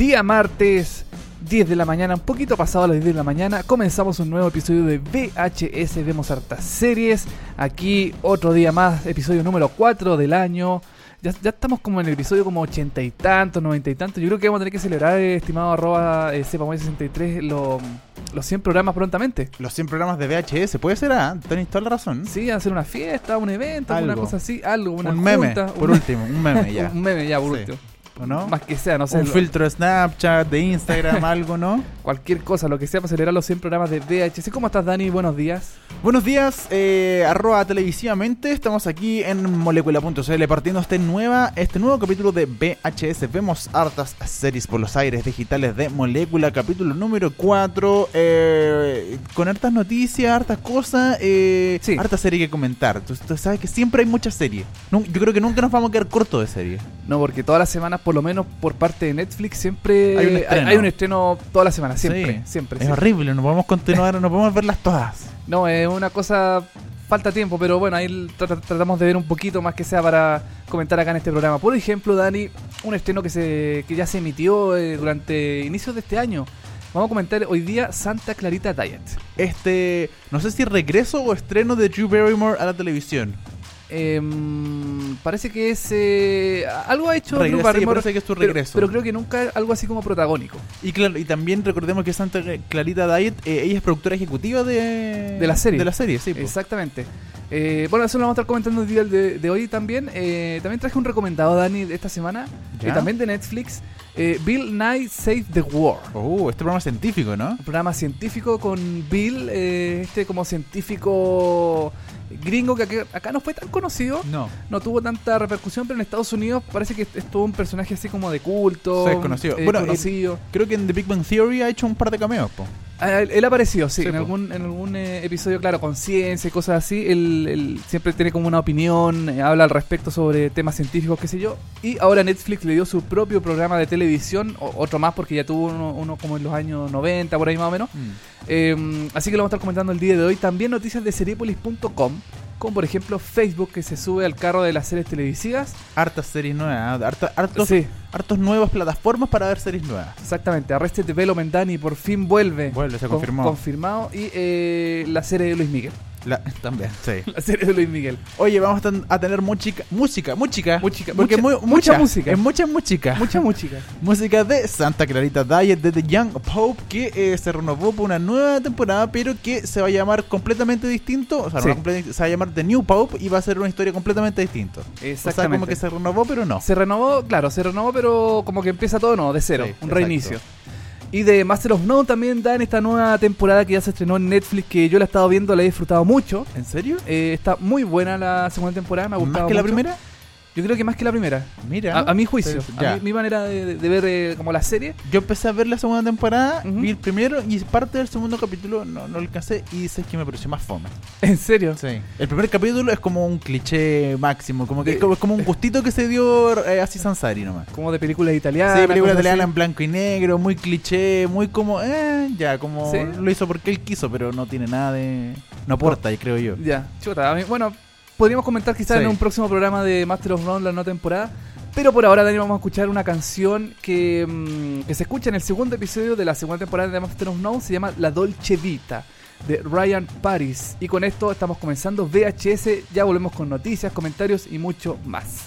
Día martes, 10 de la mañana, un poquito pasado a las 10 de la mañana, comenzamos un nuevo episodio de VHS, vemos hartas series. Aquí otro día más, episodio número 4 del año. Ya, ya estamos como en el episodio como 80 y tantos, 90 y tantos. Yo creo que vamos a tener que celebrar, eh, estimado arroba eh, Sepamay63, lo- los 100 programas prontamente. Los 100 programas de VHS, puede ser, ¿ah? Tenés toda la razón. Sí, hacer una fiesta, un evento, alguna cosa así, algo, una un meme, por una- último, un meme ya. un meme ya, por Sí. último. ¿O no? Más que sea, no sé. un lo- filtro de Snapchat, de Instagram, algo, ¿no? Cualquier cosa, lo que sea para celebrar los 100 programas de VHS. ¿Cómo estás, Dani? Buenos días. Buenos días, eh, arroba televisivamente. Estamos aquí en molecula.cl partiendo este, nueva, este nuevo capítulo de VHS. Vemos hartas series por los aires digitales de Molécula, capítulo número 4. eh, con hartas noticias, hartas cosas, eh, Sí. harta serie que comentar. Tú, tú sabes que siempre hay muchas series. Yo creo que nunca nos vamos a quedar cortos de series. No, porque todas las semanas, por lo menos por parte de Netflix, siempre Hay un estreno. hay un estreno toda la semana, siempre, Sí. siempre. Es horrible, no podemos continuar, no podemos verlas todas. No, es una cosa, falta tiempo, pero bueno, ahí tra- tratamos de ver un poquito más que sea para comentar acá en este programa. Por ejemplo, Dani, un estreno que se que ya se emitió eh, durante inicios de este año. Vamos a comentar hoy día Santa Clarita Diet. Este, no sé si regreso o estreno de Drew Barrymore a la televisión. Em, parece que es eh, algo ha hecho Drew Barrymore, que es tu pero- regreso. pero creo que nunca algo así como protagónico. Y claro, y también recordemos que Santa Clarita Diet, eh, ella es productora ejecutiva de, De la serie. De la serie, sí. po. Exactamente. Eh, bueno, eso lo vamos a estar comentando el día de, de hoy también. También traje un recomendado, Dani, de esta semana, eh, también de Netflix. Bill Nye Save the World. Oh, este programa científico, ¿no? Un programa científico con Bill, eh, este como científico gringo que acá, no fue tan conocido. No. No tuvo tanta repercusión, pero en Estados Unidos parece que es todo un personaje así como de culto. Sí, es conocido. eh, Bueno, conocido. Creo que en The Big Bang Theory ha hecho un par de cameos, po. Ah, Él, apareció, sí, Sí, en po. algún, en algún eh, episodio, claro, con ciencia y cosas así. Él, él siempre tiene como una opinión, eh, habla al respecto sobre temas científicos, qué sé yo. Y ahora Netflix le dio su propio programa de televisión, o- otro más porque ya tuvo uno, uno como en los años 90, por ahí más o menos. Eh, así que lo vamos a estar comentando el día de hoy. También noticias de seriepolis.com, como por ejemplo Facebook que se sube al carro de las series televisivas. Hartas series nuevas, harta- hartos, Sí, hartos nuevas plataformas para ver series nuevas. exactamente. Arrested Development Dani por fin vuelve. Vuelve, se Con- confirmó. Confirmado. Y eh, la serie de Luis Miguel. La- también, sí. La serie de Luis Miguel. Oye, vamos a, ten- a tener música, música, música. Música, porque mucha- mucha música. Es mucha música. Mucha música. Música de Santa Clarita Diet de The Young Pope que eh, se renovó por una nueva temporada, pero que se va a llamar completamente distinto. O sea, Sí. no completamente- se va a llamar The New Pope y va a ser una historia completamente distinta. O sea, Exactamente. como que se renovó, pero no. Se renovó, claro, se renovó, pero como que empieza todo no, de cero, Sí, un exacto. reinicio. Y de Master of None también dan esta nueva temporada que ya se estrenó en Netflix, que yo la he estado viendo, la he disfrutado mucho. ¿En serio? Eh, está muy buena la segunda temporada, me ha gustado ¿Más que la primera? Yo creo que más que la primera. Mira. A, a mi juicio, a mi, mi manera de, de ver eh, como la serie. Yo empecé a ver la segunda temporada, vi el primero y parte del segundo capítulo no, no alcancé y sé que me pareció más fome. ¿En serio? Sí. El primer capítulo es como un cliché máximo, como que De- es como un gustito que se dio eh, así Sansari nomás. Como de películas italianas. Sí, película italiana así. en blanco y negro, muy cliché, muy como, eh, ya, como Sí. lo hizo porque él quiso, pero no tiene nada de. No aporta, creo yo. Ya, chuta. a mí- bueno, podríamos comentar quizás Sí. en un próximo programa de Master of None la nueva temporada. Pero por ahora, Dani, vamos a escuchar una canción que, mm, que se escucha en el segundo episodio de la segunda temporada de Master of None. Se llama La Dolce Vita de Ryan Paris. Y con esto estamos comenzando VHS. Ya volvemos con noticias, comentarios y mucho más.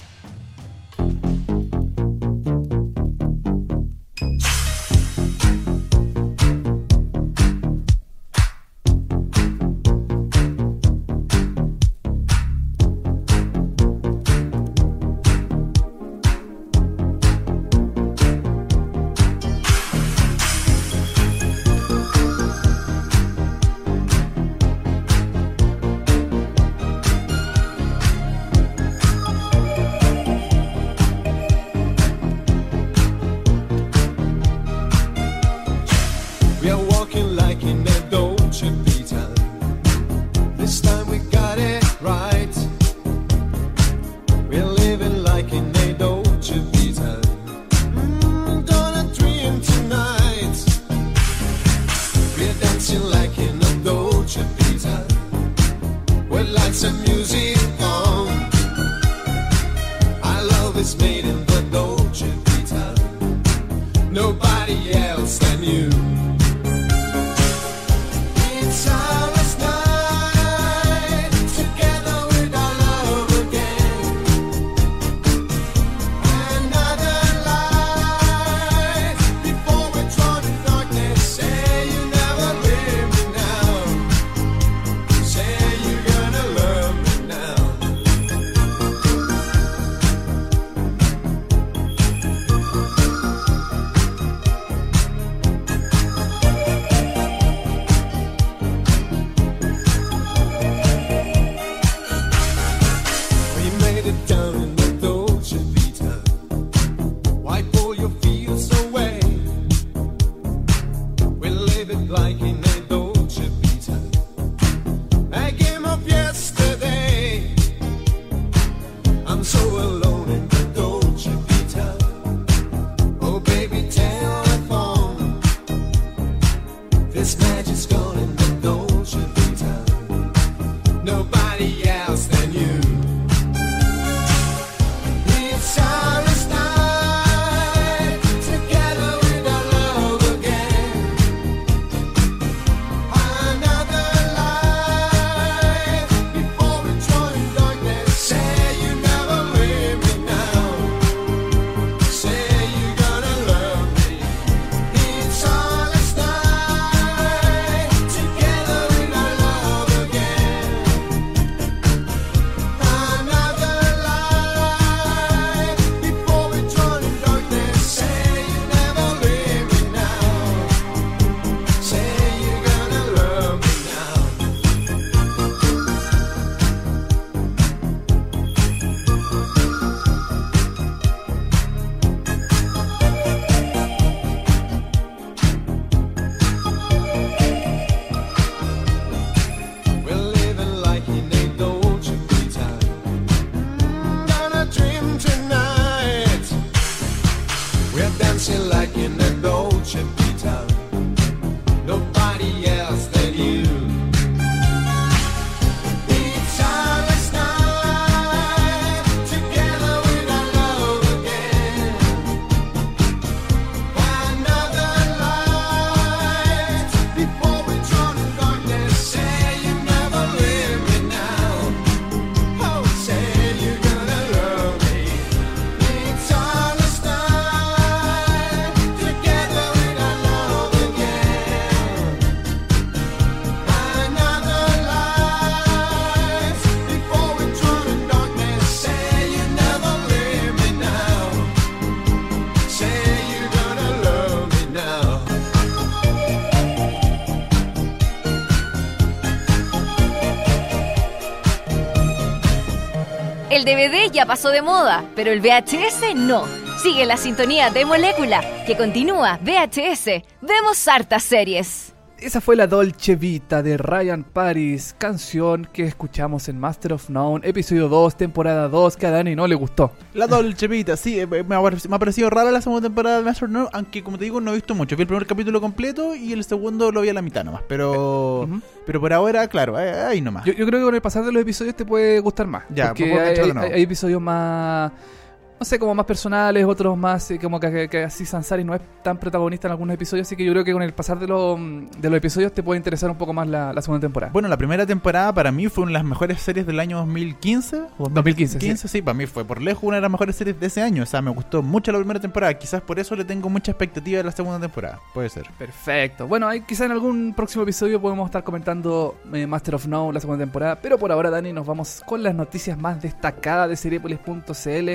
Ya pasó de moda, pero el VHS no. Sigue la sintonía de Molécula, que continúa VHS. Vemos hartas series. Esa fue la Dolce Vita de Ryan Paris, canción que escuchamos en Master of None, episodio 2, temporada 2, que a Dani no le gustó. La Dolce Vita, sí, eh, me ha, parecido rara la segunda temporada de Master of None, aunque como te digo no he visto mucho. Vi el primer capítulo completo y el segundo lo vi a la mitad nomás. Pero Ujú. pero por ahora, claro, ahí, ahí nomás. Yo, yo creo que con el pasar de los episodios te puede gustar más. Ya, porque hay episodios más, no sé, como más personales, otros más, eh, como que, que- que así Sansari no es tan protagonista en algunos episodios, así que yo creo que con el pasar de, los de los episodios te puede interesar un poco más la, la segunda temporada. Bueno, la primera temporada para mí fue una de las mejores series del año 2015. o 2015, sí. 15, sí, para mí fue por lejos una de las mejores series de ese año. O sea, me gustó mucho la primera temporada. Quizás por eso le tengo mucha expectativa de la segunda temporada. Puede ser. Perfecto. Bueno, ahí quizá en algún próximo episodio podemos estar comentando eh, Master of Now, la segunda temporada. Pero por ahora, Dani, nos vamos con las noticias más destacadas de Seriepolis.cl.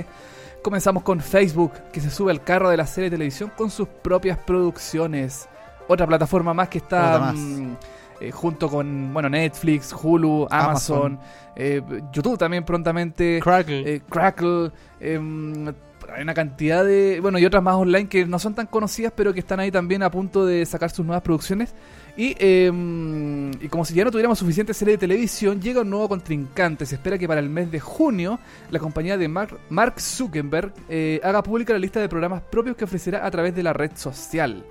Comenzamos con Facebook, que se sube al carro de la serie de televisión con sus propias producciones. Otra plataforma más que está más. mm, eh, junto con bueno Netflix, Hulu, Amazon, Amazon. eh, YouTube también prontamente. Crackle. Eh, Crackle, em, hay una cantidad de. Bueno, y otras más online que no son tan conocidas, pero que están ahí también a punto de sacar sus nuevas producciones. Y, em, y como si ya no tuviéramos suficiente serie de televisión, llega un nuevo contrincante. Se espera que para el mes de junio la compañía de Mark, Zuckerberg eh, haga pública la lista de programas propios que ofrecerá a través de la red social.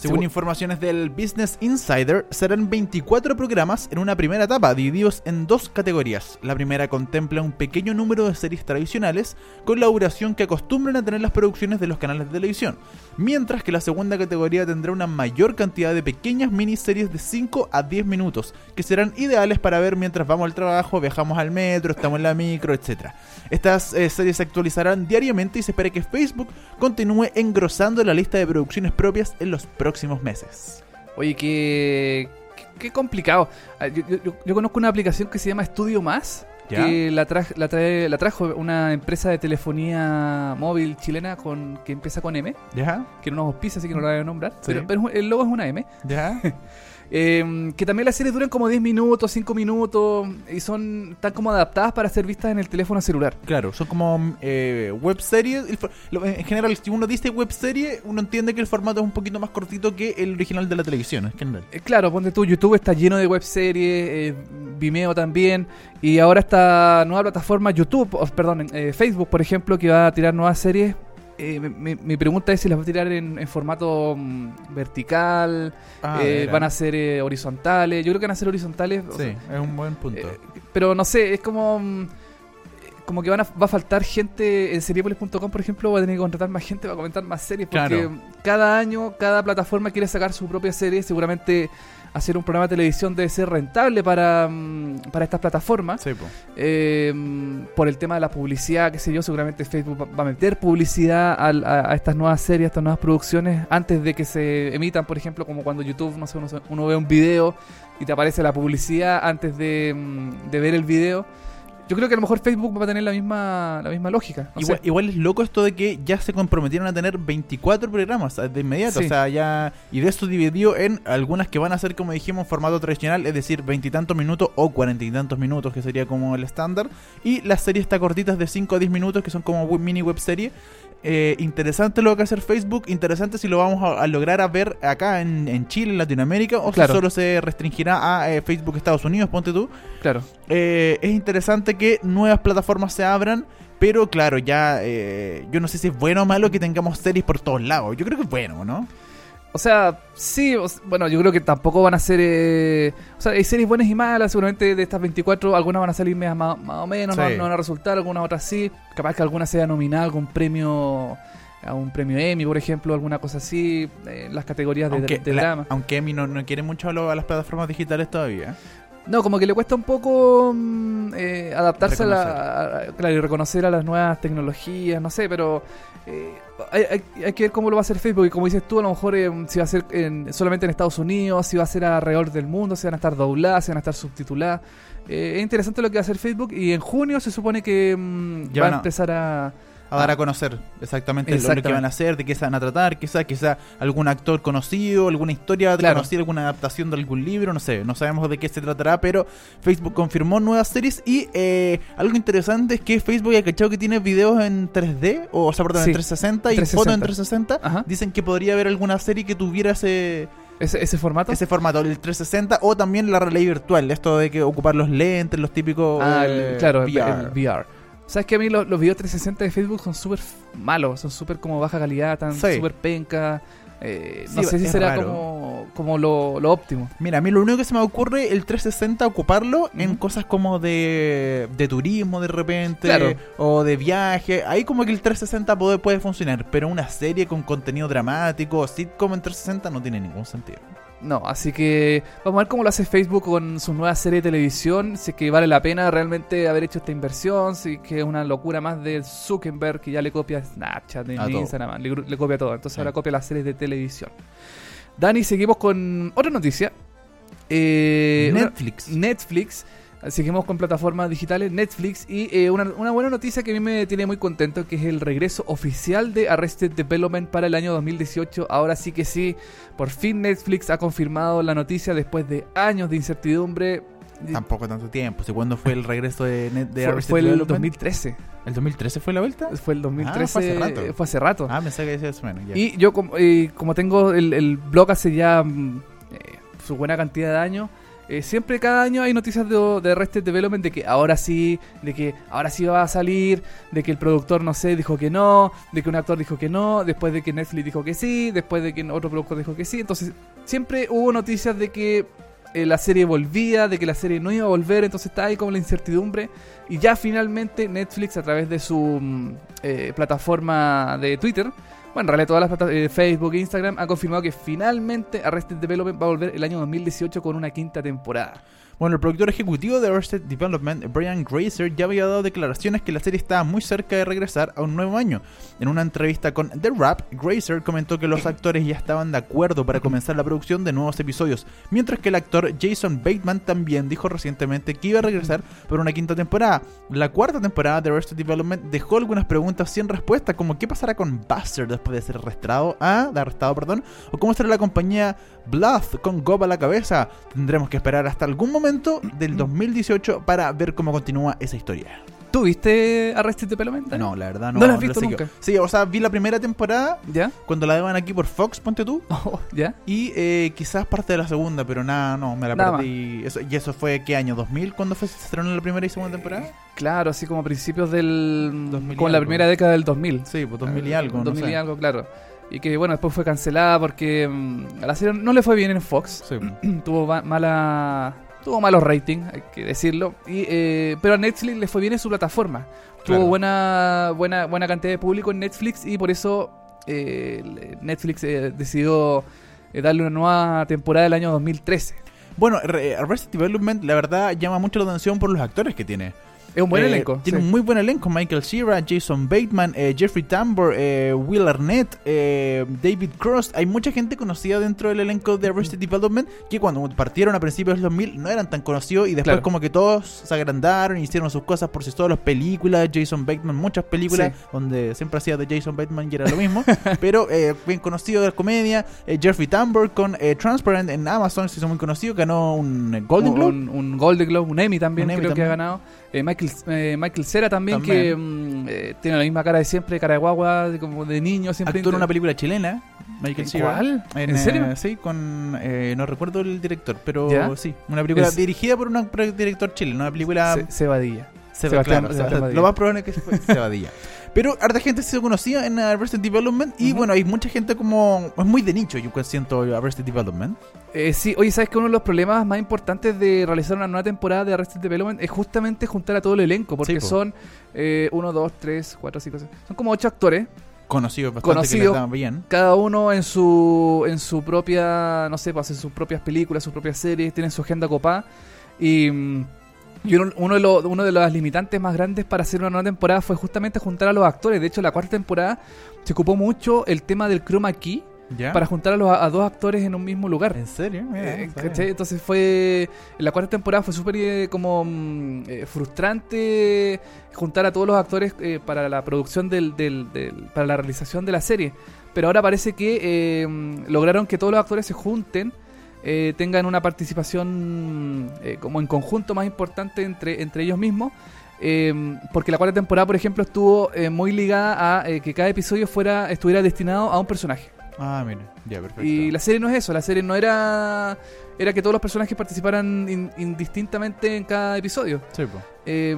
Según informaciones del Business Insider, serán 24 programas en una primera etapa, divididos en dos categorías. La primera contempla un pequeño número de series tradicionales, con la duración que acostumbran a tener las producciones de los canales de televisión, mientras que la segunda categoría tendrá una mayor cantidad de pequeñas miniseries de 5 a 10 minutos, que serán ideales para ver mientras vamos al trabajo, viajamos al metro, estamos en la micro, etc. Estas eh, series se actualizarán diariamente y se espera que Facebook continúe engrosando la lista de producciones propias en los próximos meses. Oye, qué, qué, qué complicado. Ah, Yo, yo- yo- yo conozco una aplicación que se llama Estudio Más, ¿Ya? que la, tra- la, trae- la trajo una empresa de telefonía móvil chilena con que empieza con M, ¿Ya? que no nos auspicia, así que no la voy a nombrar, Sí. pero, pero el logo es una M. ¿Ya? Eh, que también las series duran como 10 minutos, 5 minutos, y son tan como adaptadas para ser vistas en el teléfono celular. Claro, son como eh, web series. En general, si uno dice web serie, uno entiende que el formato es un poquito más cortito que el original de la televisión, en general. Eh, Claro, ponte tú, YouTube está lleno de webseries, eh, Vimeo también, y ahora esta nueva plataforma YouTube, o, perdón, eh, Facebook, por ejemplo, que va a tirar nuevas series. Eh, mi- mi, pregunta es si las va a tirar en, en formato mm, vertical, Ah, eh, van a ser eh, horizontales. Yo creo que van a ser horizontales. o Sí, sea, es un buen punto. eh, pero no sé, es como. mm, Como que van a, va a faltar gente en seriepolis.com, por ejemplo, va a tener que contratar más gente para comentar más series. Porque Claro. cada año, cada plataforma quiere sacar su propia serie. Seguramente hacer un programa de televisión debe ser rentable para, mm, para estas plataformas. Sí, po. Eh, por el tema de la publicidad, qué sé yo, seguramente Facebook va- a meter publicidad a, a estas nuevas series, a estas nuevas producciones, antes de que se emitan, por ejemplo, como cuando YouTube, no sé, uno ve un video y te aparece la publicidad antes de, mm, de ver el video. Yo creo que a lo mejor Facebook va a tener la misma, la misma lógica. no Igual, es loco esto de que ya se comprometieron a tener 24 programas eh, de inmediato. Sí. O sea, ya. Y de esto dividió en algunas que van a ser, como dijimos, en formato tradicional, es decir, veintitantos minutos o cuarenta y tantos minutos, que sería como el estándar. Y las series está cortitas de 5 a 10 minutos, que son como mini web serie. Eh, interesante lo que va a hacer Facebook. Interesante si lo vamos a, a lograr a ver acá en, en Chile, en Latinoamérica, o Claro. si solo se restringirá a eh, Facebook Estados Unidos, ponte tú. Claro. Eh, es interesante que nuevas plataformas se abran, pero claro, ya eh, yo no sé si es bueno o malo que tengamos series por todos lados. Yo creo que es bueno, ¿no? O sea, sí, o bueno, yo creo que tampoco van a ser... eh, o sea, hay series buenas y malas, seguramente de estas 24, algunas van a salir más, más o menos, no, Sí. no van a resultar, algunas otras sí. Capaz que alguna sea nominada a algún premio, a un premio Emmy, por ejemplo, alguna cosa así, eh, las categorías de, Aunque, de la- drama. aunque Emi no, no quiere mucho a, lo- a las plataformas digitales todavía. No, como que le cuesta un poco mm, eh, adaptarse a la, a- claro, y reconocer a las nuevas tecnologías, no sé, pero eh, hay, hay- hay que ver cómo lo va a hacer Facebook. Y como dices tú, a lo mejor eh, si va a ser en- solamente en Estados Unidos, si va a ser alrededor del mundo, si van a estar dobladas, si van a estar subtituladas. Eh, es interesante lo que va a hacer Facebook y en junio se supone que mm, va a- empezar a... A dar Ah. a conocer exactamente, lo- Lo, que Exactamente. van a hacer, de qué se van a tratar, quizá, quizá algún actor conocido, alguna historia Claro. conocida, alguna adaptación de algún libro, no sé, no sabemos de qué se tratará, pero Facebook confirmó nuevas series y eh, algo interesante es que Facebook ha cachado que tiene videos en 3D, o, sea, perdón, Sí, en 360 y 360. fotos en 360. Ajá. Dicen que podría haber alguna serie que tuviera ese, Ese, ese formato. ese formato, el 360 o también la realidad virtual, esto de que ocupar los lentes, los típicos Ah, el- claro, VR. el VR. ¿Sabes que a mí los, los videos 360 de Facebook son súper malos? Son súper como baja calidad, tan Sí. súper penca. eh, no Sí, sé si será raro. como, como lo, lo óptimo. Mira, a mí lo único que se me ocurre el 360 ocuparlo en cosas como de, de turismo de repente Claro. o de viaje. Ahí como que el 360 puede, puede funcionar, pero una serie con contenido dramático o sitcom en 360 no tiene ningún sentido. No, así que vamos a ver cómo lo hace Facebook con su nueva serie de televisión. Si es que vale la pena realmente haber hecho esta inversión. Si es que es una locura más de Zuckerberg que ya le copia Snapchat, A. Instagram, le, le copia todo. Entonces Sí. ahora copia las series de televisión. Dani, seguimos con otra noticia. Eh, una- Netflix. Seguimos con plataformas digitales, Netflix, y eh, una, una buena noticia que a mí me tiene muy contento, que es el regreso oficial de Arrested Development para el año 2018. Ahora sí que sí, por fin Netflix ha confirmado la noticia después de años de incertidumbre. Tampoco tanto tiempo. ¿Sí, ¿Cuándo fue el regreso de, Net- de Fue, Arrested fue el Development? 2013. ¿El 2013 fue la vuelta? Fue el 2013. Ah, fue hace rato. fue hace rato. Ah, pensé que decía eso menos. ya. Y yo, como, eh, como tengo el, el blog hace ya mm, eh, su buena cantidad de años, eh, siempre cada año hay noticias de, de Development de que ahora sí, de que ahora sí va a salir, de que el productor no sé dijo que no, de que un actor dijo que no, después de que Netflix dijo que sí, después de que otro productor dijo que sí. Entonces siempre hubo noticias de que eh, la serie volvía, de que la serie no iba a volver, entonces está ahí como la incertidumbre. Y ya finalmente Netflix a través de su mm, eh, plataforma de Twitter, bueno, en realidad todas las plataformas, Facebook e Instagram, han confirmado que finalmente Arrested Development va a volver el año 2018 con una quinta temporada. Bueno, el productor ejecutivo de Arrested Development, Brian Grazer, ya había dado declaraciones que la serie estaba muy cerca de regresar a un nuevo año. En una entrevista con The Rap, Grazer comentó que los actores ya estaban de acuerdo para comenzar la producción de nuevos episodios, mientras que el actor Jason Bateman también dijo recientemente que iba a regresar por una quinta temporada. La cuarta temporada de Arrested Development dejó algunas preguntas sin respuesta, como qué pasará con Buster después de ser arrestado, ah, de arrestado, perdón, o cómo será la compañía Bluff con Gob a la cabeza. Tendremos que esperar hasta algún momento del 2018 para ver cómo continúa esa historia. ¿Tú viste Arrested Development? No, la verdad no. ¿No la has visto nunca? Sí, o sea, vi la primera temporada ¿Ya? cuando la daban aquí por Fox, ponte tú. Oh, ¿Ya? Y eh, quizás parte de la segunda, pero nada, no, me la Nada perdí. Eso, ¿Y eso fue qué año? ¿2000? ¿Cuándo fue, se estrenó la primera y segunda temporada? Claro, así como a principios del... 2000 y como la primera década del 2000. Sí, pues 2000 y algo. no 2000 sé. y algo, claro. Y que bueno, después fue cancelada porque mm, a la serie no le fue bien en Fox. Sí, pues. tuvo ma- mala tuvo malos ratings, hay que decirlo. Y, eh, pero a Netflix le fue bien en su plataforma. Claro. Tuvo buena, buena, buena cantidad de público en Netflix y por eso eh, Netflix eh, decidió eh, darle una nueva temporada del año 2013. Bueno, re- Arrested Development, la verdad, llama mucho la atención por los actores que tiene. Es un buen Eh, elenco. Tiene sí. un muy buen elenco. Michael Cera, Jason Bateman, eh, Jeffrey Tambor, eh, Will Arnett, eh, David Cross. Hay mucha gente conocida dentro del elenco de Arrested Development que cuando partieron a principios del 2000 no eran tan conocidos y después Claro. como que todos se agrandaron y hicieron sus cosas por sí solos. Películas, Jason Bateman, muchas películas Sí. donde siempre hacía de Jason Bateman y era lo mismo. pero eh, bien conocido de la comedia. Eh, Jeffrey Tambor con Transparent en Amazon, se hizo muy conocido. Ganó un Golden Globe. Un, un Golden Globe, un Emmy también Un Emmy creo que también. ha ganado. Eh, Michael, eh, Michael Cera también, También. que mm, eh, tiene la misma cara de siempre, cara de guagua, de- como de niño, siempre. Actuó en una película chilena, Michael Cera. ¿Cuál? En, ¿En serio? eh, sí, con. eh, no recuerdo el director, pero ¿Ya? sí. Una película Es- dirigida por un director chileno. Una película. Se- Cebadilla. Se- Sebastián- claro, Sebastián Sebastián- Badilla. lo más probable es que fue Cebadilla. Pero harta gente se conocía en Arrested Development. Y bueno, hay mucha gente como. Es muy de nicho, yo siento Arrested Development. Eh, sí, oye, ¿sabes que uno de los problemas más importantes de realizar una nueva temporada de Arrested Development es justamente juntar a todo el elenco? Porque Sí, po. son eh, uno, dos, tres, cuatro, cinco, seis. Son como ocho actores, Conocido bastante Conocido. que bien. cada uno en su en su propia, no sé, pues hacen sus propias películas, sus propias series, tienen su agenda copada. Y, mm, y uno, uno, de los, uno de las limitantes más grandes para hacer una nueva temporada fue justamente juntar a los actores. De hecho, la cuarta temporada se ocupó mucho el tema del chroma key ¿Ya? para juntar a, los, a dos actores en un mismo lugar. ¿En serio? Mira, Eh. Entonces fue. En la cuarta temporada fue súper eh, como mm, eh, frustrante juntar a todos los actores para la producción del, del- del- para la realización de la serie. Pero ahora parece que mm, lograron que todos los actores se junten. Eh, tengan una participación eh, como en conjunto más importante entre, entre ellos mismos. eh, porque la cuarta temporada, por ejemplo, estuvo muy ligada a que cada episodio fuera estuviera destinado a un personaje. Ah, mira. Ya, perfecto. Y la serie no es eso, la serie no era era que todos los personajes participaran in- indistintamente en cada episodio. Sí, po. Eh,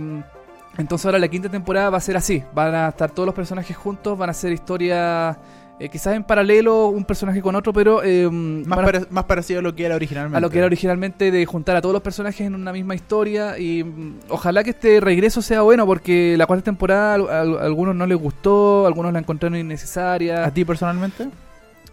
entonces ahora la quinta temporada va a ser así, van a estar todos los personajes juntos, van a ser historias eh, quizás en paralelo un personaje con otro, pero eh, Más, parecido a lo que era originalmente. a lo que era originalmente de juntar a todos los personajes en una misma historia y mm, ojalá que este regreso sea bueno porque la cuarta temporada a, a- a algunos no les gustó, algunos la encontraron innecesaria. ¿A ti personalmente?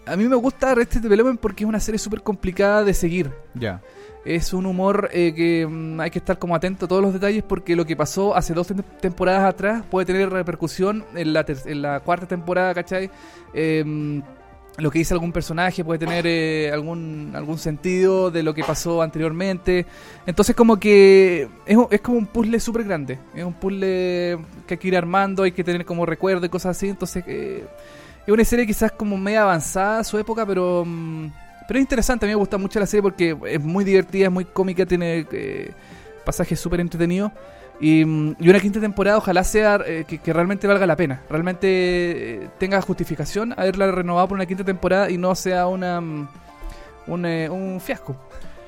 A mí me gusta Arrested Development porque es una serie súper complicada de seguir. Ya. Es un humor eh, que mm, hay que estar como atento a todos los detalles porque lo que pasó hace dos tem- temporadas atrás puede tener repercusión en la, en la cuarta temporada, ¿cachai? Mm, lo que dice algún personaje puede tener eh, algún, algún sentido de lo que pasó anteriormente. Entonces como que es, es como un puzzle súper grande. Es un puzzle que hay que ir armando, hay que tener como recuerdo y cosas así. Entonces eh, es una serie quizás como media avanzada a su época, pero... mm, pero es interesante, a mí me gusta mucho la serie porque es muy divertida, es muy cómica, tiene eh, pasajes súper entretenidos. Y, mm, una quinta temporada ojalá sea eh, que, realmente valga la pena, realmente eh, tenga justificación haberla renovado por una quinta temporada y no sea una mm, eh, un fiasco.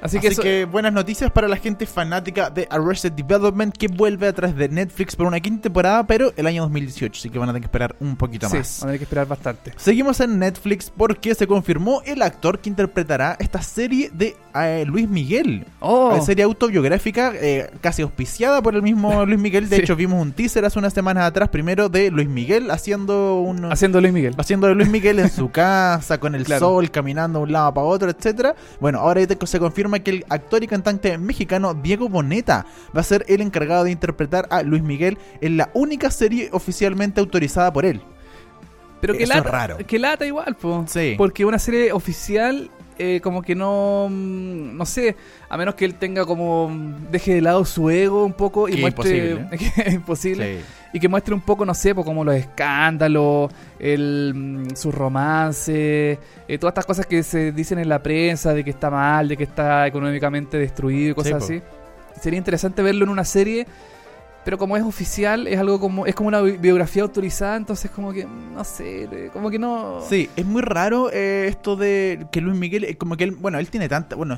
Así Así, que buenas noticias para la gente fanática de Arrested Development que vuelve a través de Netflix por una quinta temporada, pero el año 2018, así que van a tener que esperar un poquito Sí, más. van a tener que esperar bastante. Seguimos en Netflix porque se confirmó el actor que interpretará esta serie de eh, Luis Miguel. Oh, Una serie autobiográfica eh, casi auspiciada por el mismo Luis Miguel. De Sí. hecho, vimos un teaser hace unas semanas atrás primero de Luis Miguel haciendo un... haciendo Luis Miguel. Haciendo de Luis Miguel en su casa, con el Claro. sol, caminando de un lado para otro, etcétera. Bueno, ahora se confirma que el actor y cantante mexicano Diego Boneta va a ser el encargado de interpretar a Luis Miguel en la única serie oficialmente autorizada por él. Pero que Eso es lata, raro. que lata igual, po. Sí. Porque una serie oficial, eh, como que no. mm, No sé, a menos que él tenga como. mm, Deje de lado su ego un poco y Que muestre. imposible. que es imposible. Sí. Y que muestre un poco, no sé, pues como los escándalos, el, mm, su romance, eh, todas estas cosas que se dicen en la prensa de que está mal, de que está económicamente destruido y cosas Sí, así. Sería interesante verlo en una serie, pero como es oficial, es algo como es como una bi- biografía autorizada, entonces como que no sé, como que no Sí, es muy raro eh, esto de que Luis Miguel, eh, como que él, bueno, él tiene tanta, bueno,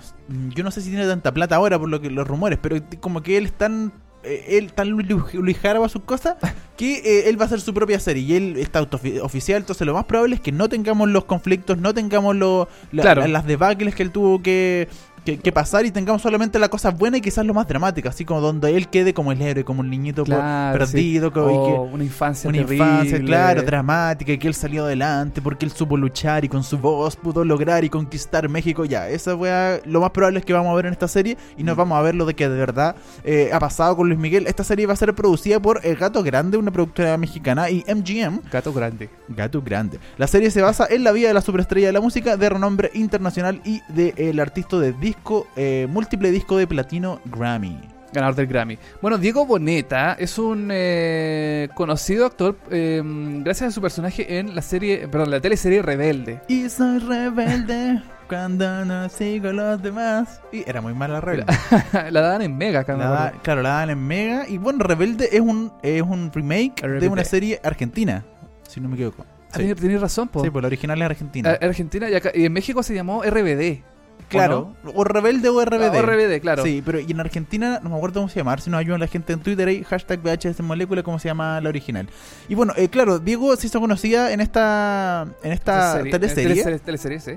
yo no sé si tiene tanta plata ahora por lo que los rumores, pero como que él es tan, eh, él tan Luis, Luis Jara a sus cosas que eh, él va a hacer su propia serie y él está oficial, entonces lo más probable es que no tengamos los conflictos, no tengamos lo- la- Claro. la- las debacles que él tuvo que, que, que pasar y tengamos solamente la cosa buena y quizás lo más dramática, así como donde él quede como el héroe, como un niñito Claro, perdido, sí. como- y que- O una infancia una terrible. infancia, claro, dramática, y que él salió adelante porque él supo luchar y con su voz pudo lograr y conquistar México. Ya, esa weá, lo más probable es que vamos a ver en esta serie y Mm. nos vamos a ver lo de que de verdad eh, ha pasado con Luis Miguel. Esta serie va a ser producida por El Gato Grande, una productora mexicana, y MGM. Gato grande. Gato Grande. La serie se basa en la vida de la superestrella de la música de renombre internacional y del artista de disco, eh, múltiple disco de platino Grammy. Ganador del Grammy. Bueno, Diego Boneta es un eh, conocido actor eh, gracias a su personaje en la serie, perdón, la teleserie Rebelde. Y soy rebelde cuando no sigo a los demás. Y era muy mala rebelde. la daban en Mega, La da- claro, la dan en Mega. Y bueno, Rebelde es un, es un remake de una serie argentina, si no me equivoco. Ah, Sí, tenés razón, po. Sí, pues la original es argentina. Argentina y, acá- y en México se llamó RBD. Claro, o, Rebelde o RBD. Ah, RBD, claro. Sí, pero y en Argentina no me acuerdo cómo se llama. Si nos ayudan la gente en Twitter ahí, hashtag VHS Molécula, cómo se llama la original. Y bueno, eh, claro, Diego se hizo conocida en esta, en esta Serie- teleserie. teleserie, teleserie, sí.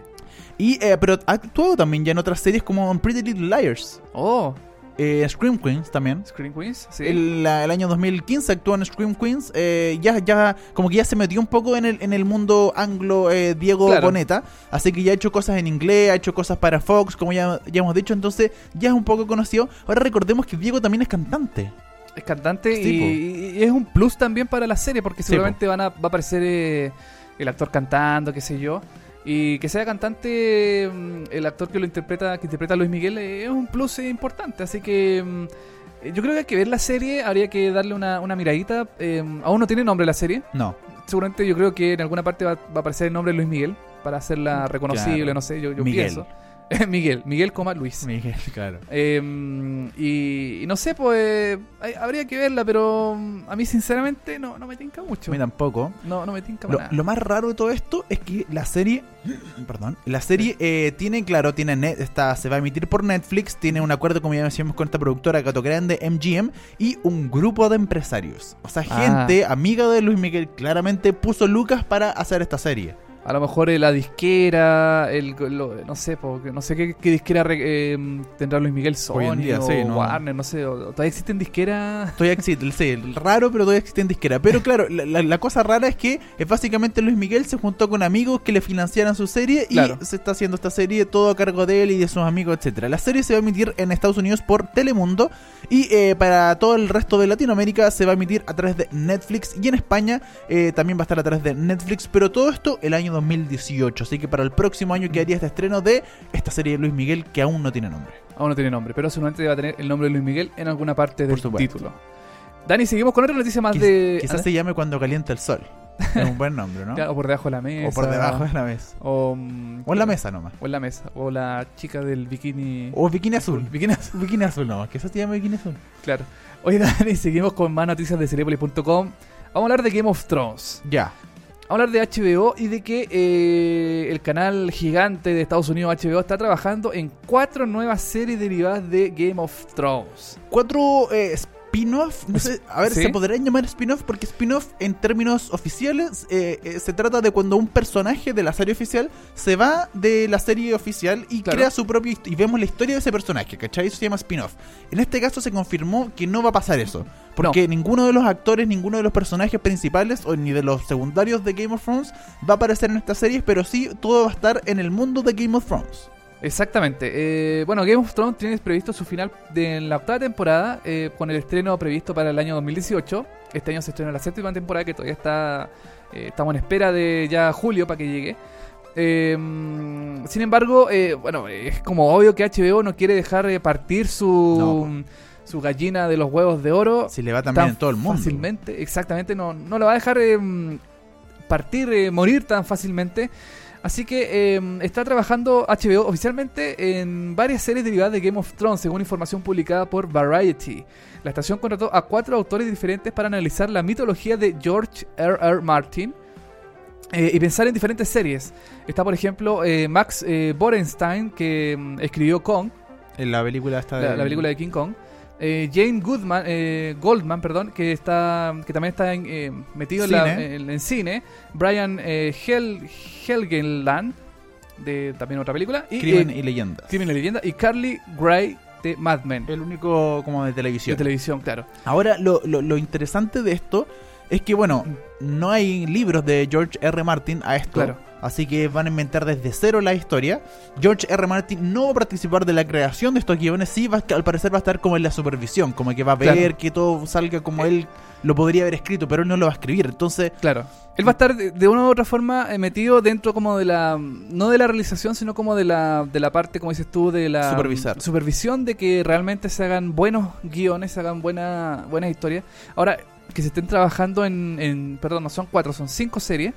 Y, eh, pero ha actuado también ya en otras series como en Pretty Little Liars. Oh, Eh, Scream Queens también. Screen Queens, sí. El, la- el año 2015 actuó en Scream Queens. eh, ya, ya, como que ya se metió un poco en el, en el mundo anglo eh, Diego Claro. Boneta. Así que ya ha hecho cosas en inglés, ha hecho cosas para Fox, como ya, ya hemos dicho. Entonces ya es un poco conocido. Ahora recordemos que Diego también es cantante. Es cantante Sí, y, y es un plus también para la serie porque Sí, seguramente van a, va a aparecer eh, el actor cantando, qué sé yo. Y que sea cantante mm, el actor que lo interpreta, que interpreta a Luis Miguel, eh, es un plus eh, importante. Así que mm, yo creo que hay que ver la serie, habría que darle una, una miradita. eh, aún no tiene nombre la serie. No. Seguramente yo creo que en alguna parte va, va a aparecer el nombre de Luis Miguel para hacerla reconocible, Claro. no sé, yo, yo Miguel. pienso. Miguel, Miguel, coma Luis. Miguel, claro. Eh, y, y no sé, pues hay- habría que verla, pero mm, a mí sinceramente no, no me tinca mucho. A mí tampoco. No, no me tinca Lo, nada. lo más raro de todo esto es que la serie, perdón, la serie eh, tiene, claro, tiene net, está, se va a emitir por Netflix, tiene un acuerdo, como ya decíamos, con esta productora Gato Grande, MGM, y un grupo de empresarios. O sea, Ah. gente amiga de Luis Miguel, claramente puso lucas para hacer esta serie. A lo mejor eh, la disquera, el, lo- no sé, porque no sé qué, qué disquera eh, tendrá Luis Miguel Sony Hoy en día, o sí, no. Warner, no sé, o- todavía existen disqueras. Todavía existe, sí, raro, pero todavía existe en disquera. Pero claro, la, la- la cosa rara es que es básicamente Luis Miguel se juntó con amigos que le financiaran su serie y Claro. se está haciendo esta serie todo a cargo de él y de sus amigos, etcétera. La serie se va a emitir en Estados Unidos por Telemundo y eh, para todo el resto de Latinoamérica se va a emitir a través de Netflix y en España eh, también va a estar a través de Netflix, pero todo esto el año 2018. Así que para el próximo año quedaría este estreno de esta serie de Luis Miguel que aún no tiene nombre. Aún no tiene nombre, pero seguramente va a tener el nombre de Luis Miguel en alguna parte del título. Dani, seguimos con otra noticia más Quiz- de. quizás se llame Cuando calienta el sol. Es un buen nombre, ¿no? O por debajo de la mesa. O por debajo de la mesa. O, O en la mesa nomás. O en la mesa. O la chica del bikini. O bikini azul. Bikini azul, Bikini azul nomás, que eso se llama bikini azul. claro. Oye, Dani, seguimos con más noticias de Cerepolis.com. Vamos a hablar de Game of Thrones. Ya. Hablar de HBO y de que eh, el canal gigante de Estados Unidos, HBO, está trabajando en cuatro nuevas series derivadas de Game of Thrones. Cuatro eh, spin-off, no sé, a ver, Sí. ¿se podrían llamar spin-off? Porque spin-off en términos oficiales eh, eh, se trata de cuando un personaje de la serie oficial se va de la serie oficial y Claro. crea su propio y vemos la historia de ese personaje, ¿cachai? Eso se llama spin-off. En este caso se confirmó que no va a pasar eso. Porque ninguno de los actores, ninguno de los personajes principales o ni de los secundarios de Game of Thrones va a aparecer en estas series, pero sí todo va a estar en el mundo de Game of Thrones. Exactamente. Eh, bueno, Game of Thrones tiene previsto su final de en la octava temporada eh, con el estreno previsto para el año 2018. Este año se estrena la séptima temporada que todavía está eh, estamos en espera de ya julio para que llegue. Eh, mm, sin embargo, eh, bueno, es como obvio que HBO no quiere dejar partir su, su gallina de los huevos de oro Si le va también en todo el mundo. Fácilmente, exactamente, no, no lo va a dejar eh, partir, eh, morir tan fácilmente. Así que eh, está trabajando HBO oficialmente en varias series derivadas de Game of Thrones, según información publicada por Variety. La estación contrató a cuatro autores diferentes para analizar la mitología de George R. R. Martin. eh, y pensar en diferentes series. Está, por ejemplo, eh, Max eh, Borenstein, que mm, escribió Kong, En la película esta la, de... la película de King Kong. Eh, Jane Goodman, eh, Goldman, perdón, que está que también está en, eh, metido en, la- Cine. en- en cine. Brian eh, Hel, Helgeland, de también otra película. Y Crimen eh, y leyendas. Crimen y Leyenda. Y Carly Gray de Mad Men. El único como de de televisión. televisión, claro. Ahora, lo, lo- lo interesante de esto es que, bueno, no hay libros de George R. Martin a esto. Claro. Así que van a inventar desde cero la historia. George R. Martin no va a participar de la creación de estos guiones. Sí, va, a- al parecer va a estar como en la supervisión. Como que va a ver Claro. que todo salga como él lo podría haber escrito, pero él no lo va a escribir. Entonces, Claro. Él va a estar de, una u otra forma eh, metido dentro como de la... No de la realización, sino como de la, de la parte, como dices tú, de la... Supervisar. Supervisión de que realmente se hagan buenos guiones, se hagan buena, buenas historias. Ahora, que se estén trabajando en, en... Perdón, no son cuatro, son cinco series.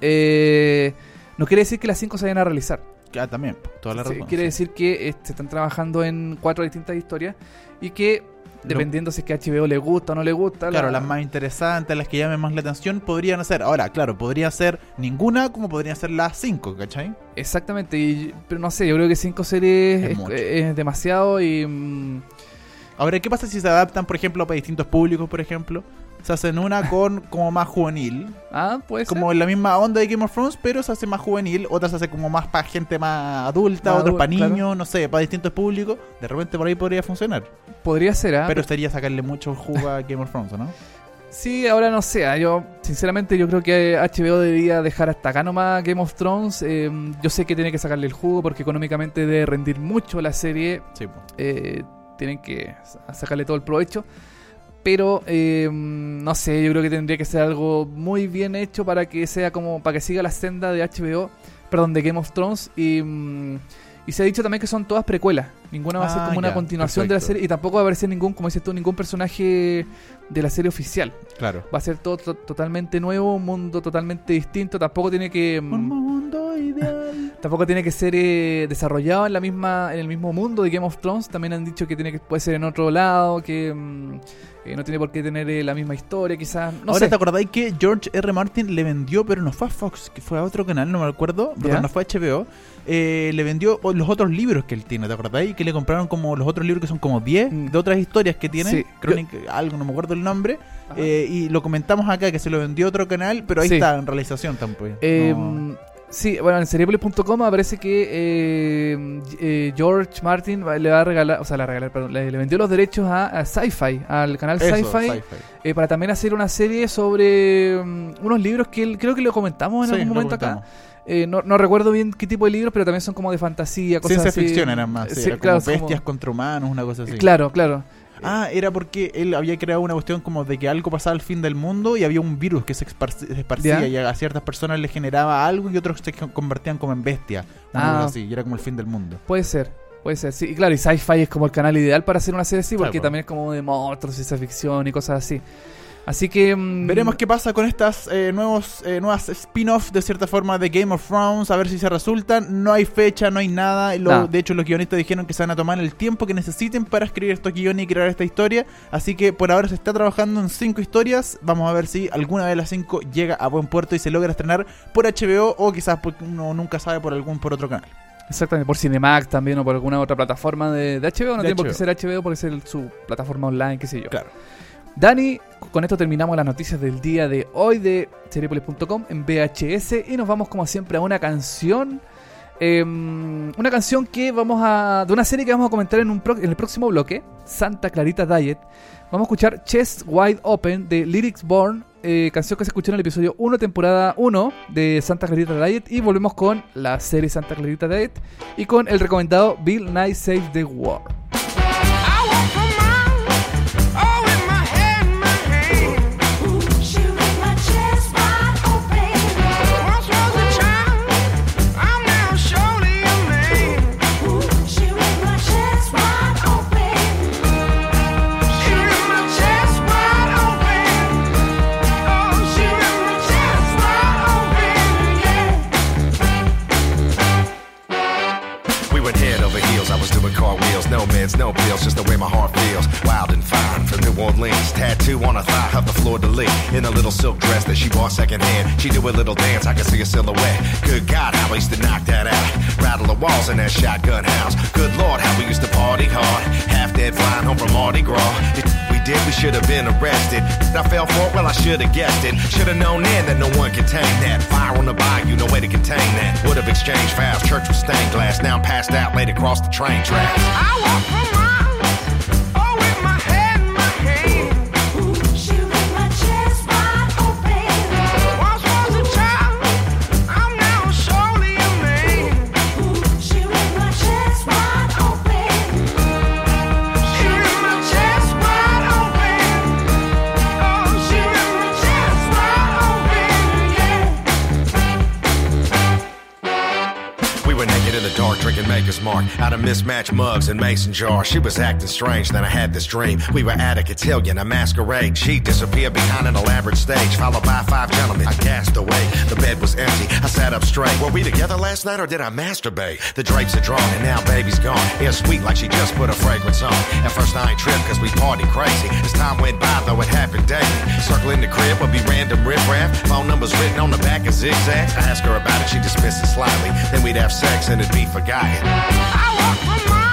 Eh, no quiere decir que las cinco se vayan a realizar. ah, también, toda la Sí, razón. quiere sí. decir que eh, se están trabajando en cuatro distintas historias y que, dependiendo si es que a HBO le gusta o no le gusta... Claro, la- las más interesantes, las que llamen más la atención, podrían ser. Ahora, claro, podría ser ninguna como podrían ser las cinco, ¿cachai? Exactamente, y- pero no sé, yo creo que cinco series Es es, mucho. es demasiado y... mm, Ahora, ¿qué pasa si se adaptan, por ejemplo, para distintos públicos, por ejemplo? Se hacen una con como más juvenil, ah, puede ser. como en la misma onda de Game of Thrones, pero se hace más juvenil, otras se hace como más para gente más adulta, Más otras para niños, claro. no sé, para distintos públicos. De repente por ahí podría funcionar. Podría ser, ¿ah? pero sería sacarle mucho jugo a Game of Thrones, ¿o ¿no? Sí, ahora no sé, ah, yo sinceramente yo creo que HBO debería dejar hasta acá nomás Game of Thrones. eh, yo sé que tiene que sacarle el jugo porque económicamente debe rendir mucho la serie. Sí, po. eh, tienen que sa- sacarle todo el provecho. Pero eh, no sé, yo creo que tendría que ser algo muy bien hecho para que sea como para que siga la senda de HBO, perdón, de Game of Thrones y mm, y se ha dicho también que son todas precuelas. Ninguna va a ser Ah, como una continuación de la serie y tampoco va a aparecer ningún, como dices tú, ningún personaje de la serie oficial. Claro. Va a ser todo to- totalmente nuevo, un mundo totalmente distinto. Tampoco tiene que mm, Un mundo ideal. Tampoco tiene que ser eh, desarrollado en la misma en el mismo mundo de Game of Thrones. También han dicho que tiene que puede ser en otro lado, que mm, eh, no tiene por qué tener eh, la misma historia, quizás. No Ahora sé. te acordáis que George R. Martin le vendió, pero no fue a Fox, que fue a otro canal, no me acuerdo, perdón, no fue a HBO. eh, le vendió o- los otros libros que él tiene, ¿te acordáis? Que le compraron como los otros libros que son como 10 Mm. de otras historias que tiene, Sí. Crónica- algo, no me acuerdo el nombre. Eh, y lo comentamos acá, que se lo vendió a otro canal, pero ahí Sí. está en realización tampoco. Eh, No. Sí, bueno, en seriepolis.com aparece que eh, eh, George Martin le va a regalar, o sea, le, va a regalar, perdón, le, le vendió los derechos a, a Sci-Fi, al canal Sci-Fi, eh, para también hacer una serie sobre mm, unos libros que él, creo que lo comentamos en Sí, algún momento acá. Eh, no, no recuerdo bien qué tipo de libros, pero también son como de fantasía, cosas Ciencia así. ficción eran más, sí, Sí, era como claro, bestias como- contra humanos, una cosa así. Claro, claro. Ah, era porque él había creado una cuestión como de que algo pasaba al fin del mundo y había un virus que se, espar- se esparcía y a ciertas personas les generaba algo y otros se convertían como en bestia. Ah. así, y era como el fin del mundo. Puede ser, puede ser. Sí, y claro, y Sci-Fi es como el canal ideal para hacer una serie así, porque po. también es como de monstruos, ciencia ficción y cosas así. Así que... mm, Veremos qué pasa con estas eh, nuevos, eh, nuevas spin-off de cierta forma de Game of Thrones, a ver si se resultan. No hay fecha, no hay nada. lo-. De hecho, los guionistas dijeron que se van a tomar el tiempo que necesiten para escribir estos guiones y crear esta historia. Así que por ahora se está trabajando en cinco historias. Vamos a ver si alguna de las cinco llega a buen puerto y se logra estrenar por HBO o quizás porque uno nunca sabe por algún por otro canal. Exactamente, por Cinemax también o por alguna otra plataforma de, de HBO. No De tiene por qué ser HBO, puede ser su plataforma online, qué sé yo. Claro. Dani, con esto terminamos las noticias del día de hoy de Seriepolis.com en VHS y nos vamos como siempre a una canción. eh, una canción que vamos a. de una serie que vamos a comentar en, un pro- en el próximo bloque, Santa Clarita Diet. Vamos a escuchar Chest Wide Open de Lyrics Born, eh, canción que se escuchó en el episodio 1, temporada 1 de Santa Clarita Diet. Y volvemos con la serie Santa Clarita Diet y con el recomendado Bill Nye Save the World. Secondhand. She do a little dance, I can see a silhouette. Good God, how I used to knock that out. Rattle the walls in that shotgun house. Good Lord, how we used to party hard. Half dead flying home from Mardi Gras. The we did, we should have been arrested. I fell for it, well, I should have guessed it. Should have known then that no one contained that. Fire on the bayou, no way to contain that. Would have exchanged vows, church was stained glass. Now I'm passed out, laid across the train tracks. I walk for Mark out of mismatched mugs and mason jars. She was acting strange, then I had this dream. We were at a cotillion, a masquerade. She disappeared behind an elaborate stage, followed by five gentlemen. I gasped away. The bed was empty. I sat up straight. Were we together last night or did I masturbate? The drapes are drawn and now baby's gone. Hair sweet like she just put a fragrance on. At first I ain't tripped cause we party crazy. As time went by, though it happened daily. Circling the crib would be random riffraff. Phone numbers written on the back of zigzags. I asked her about it, she dismissed it. Then we'd have sex and it'd be forgotten. I walk for miles,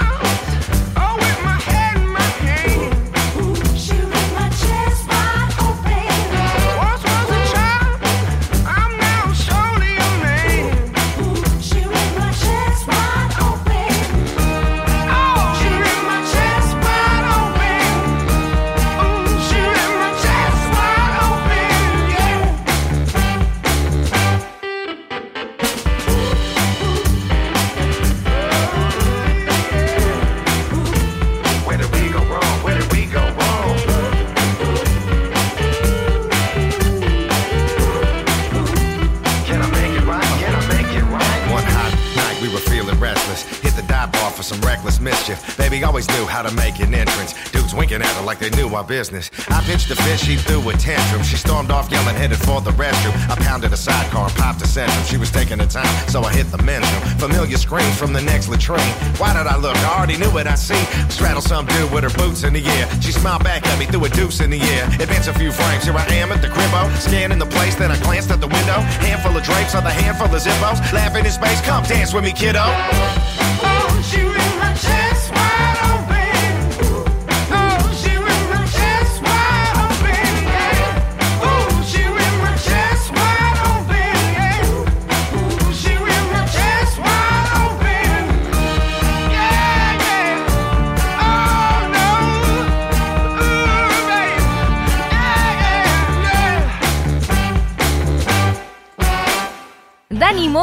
they knew our business. I pitched a fit, she threw a tantrum. She stormed off yelling, headed for the restroom. I pounded a sidecar and popped a centrum. She was taking her time, so I hit the men's room. Familiar screams from the next latrine. Why did I look? I already knew what I see. Straddle some dude with her boots in the air. She smiled back at me, threw a deuce in the air. Advance a few frames, here I am at the cribbo. Scanning the place, then I glanced at the window. Handful of drapes, other handful of zippos. Laughing in space, come dance with me, kiddo.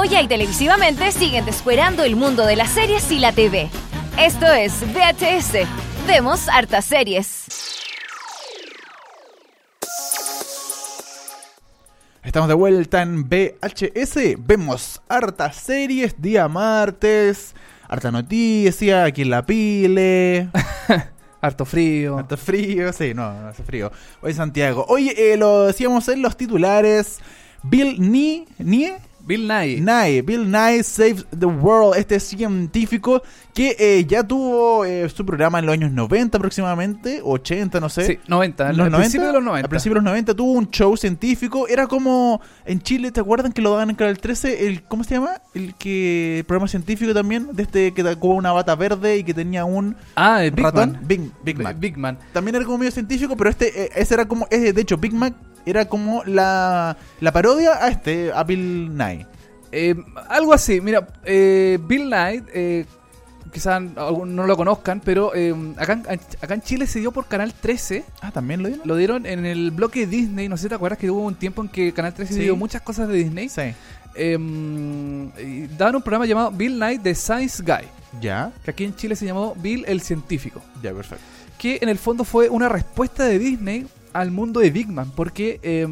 Y televisivamente siguen descuerando el mundo de las series y la TV. Esto es VHS. Vemos hartas series. Estamos de vuelta en VHS. Vemos hartas series, día martes, harta noticia, aquí en la pile. Harto frío. Harto frío, sí, no, no hace frío. Hoy Santiago. Oye, eh, lo decíamos en los titulares. Bill Nye, Nye, Bill Nye. Nye, Bill Nye Saves the World, este científico que eh, ya tuvo eh, su programa en los años 90 aproximadamente, 80, no sé. Sí, 90. ¿En los al 90? principio de los 90. Al principio de los 90 tuvo un show científico. Era como en Chile, ¿te acuerdan que lo daban en Canal 13? El, ¿Cómo se llama? El que el programa científico también, de este que tocó una bata verde y que tenía un Ah, el Big ratón. Man. Big, Big Mac. Big Man. También era como medio científico, pero este, eh, ese era como, de hecho, Big Mac era como la, la parodia a este, a Bill Nye. Eh, algo así, mira, eh, Bill Knight, eh, quizás algunos no lo conozcan, pero eh, acá, en- acá en Chile se dio por Canal 13. Ah, también lo dieron. Lo dieron en el bloque Disney. No sé si te acuerdas que hubo un tiempo en que Canal 13 Sí. dio muchas cosas de Disney. Sí. Y daban un programa llamado Bill Knight The Science Guy, Ya, que aquí en Chile se llamó Bill el Científico. ya, perfecto. que en el fondo fue una respuesta de Disney al mundo de Big Man, porque eh,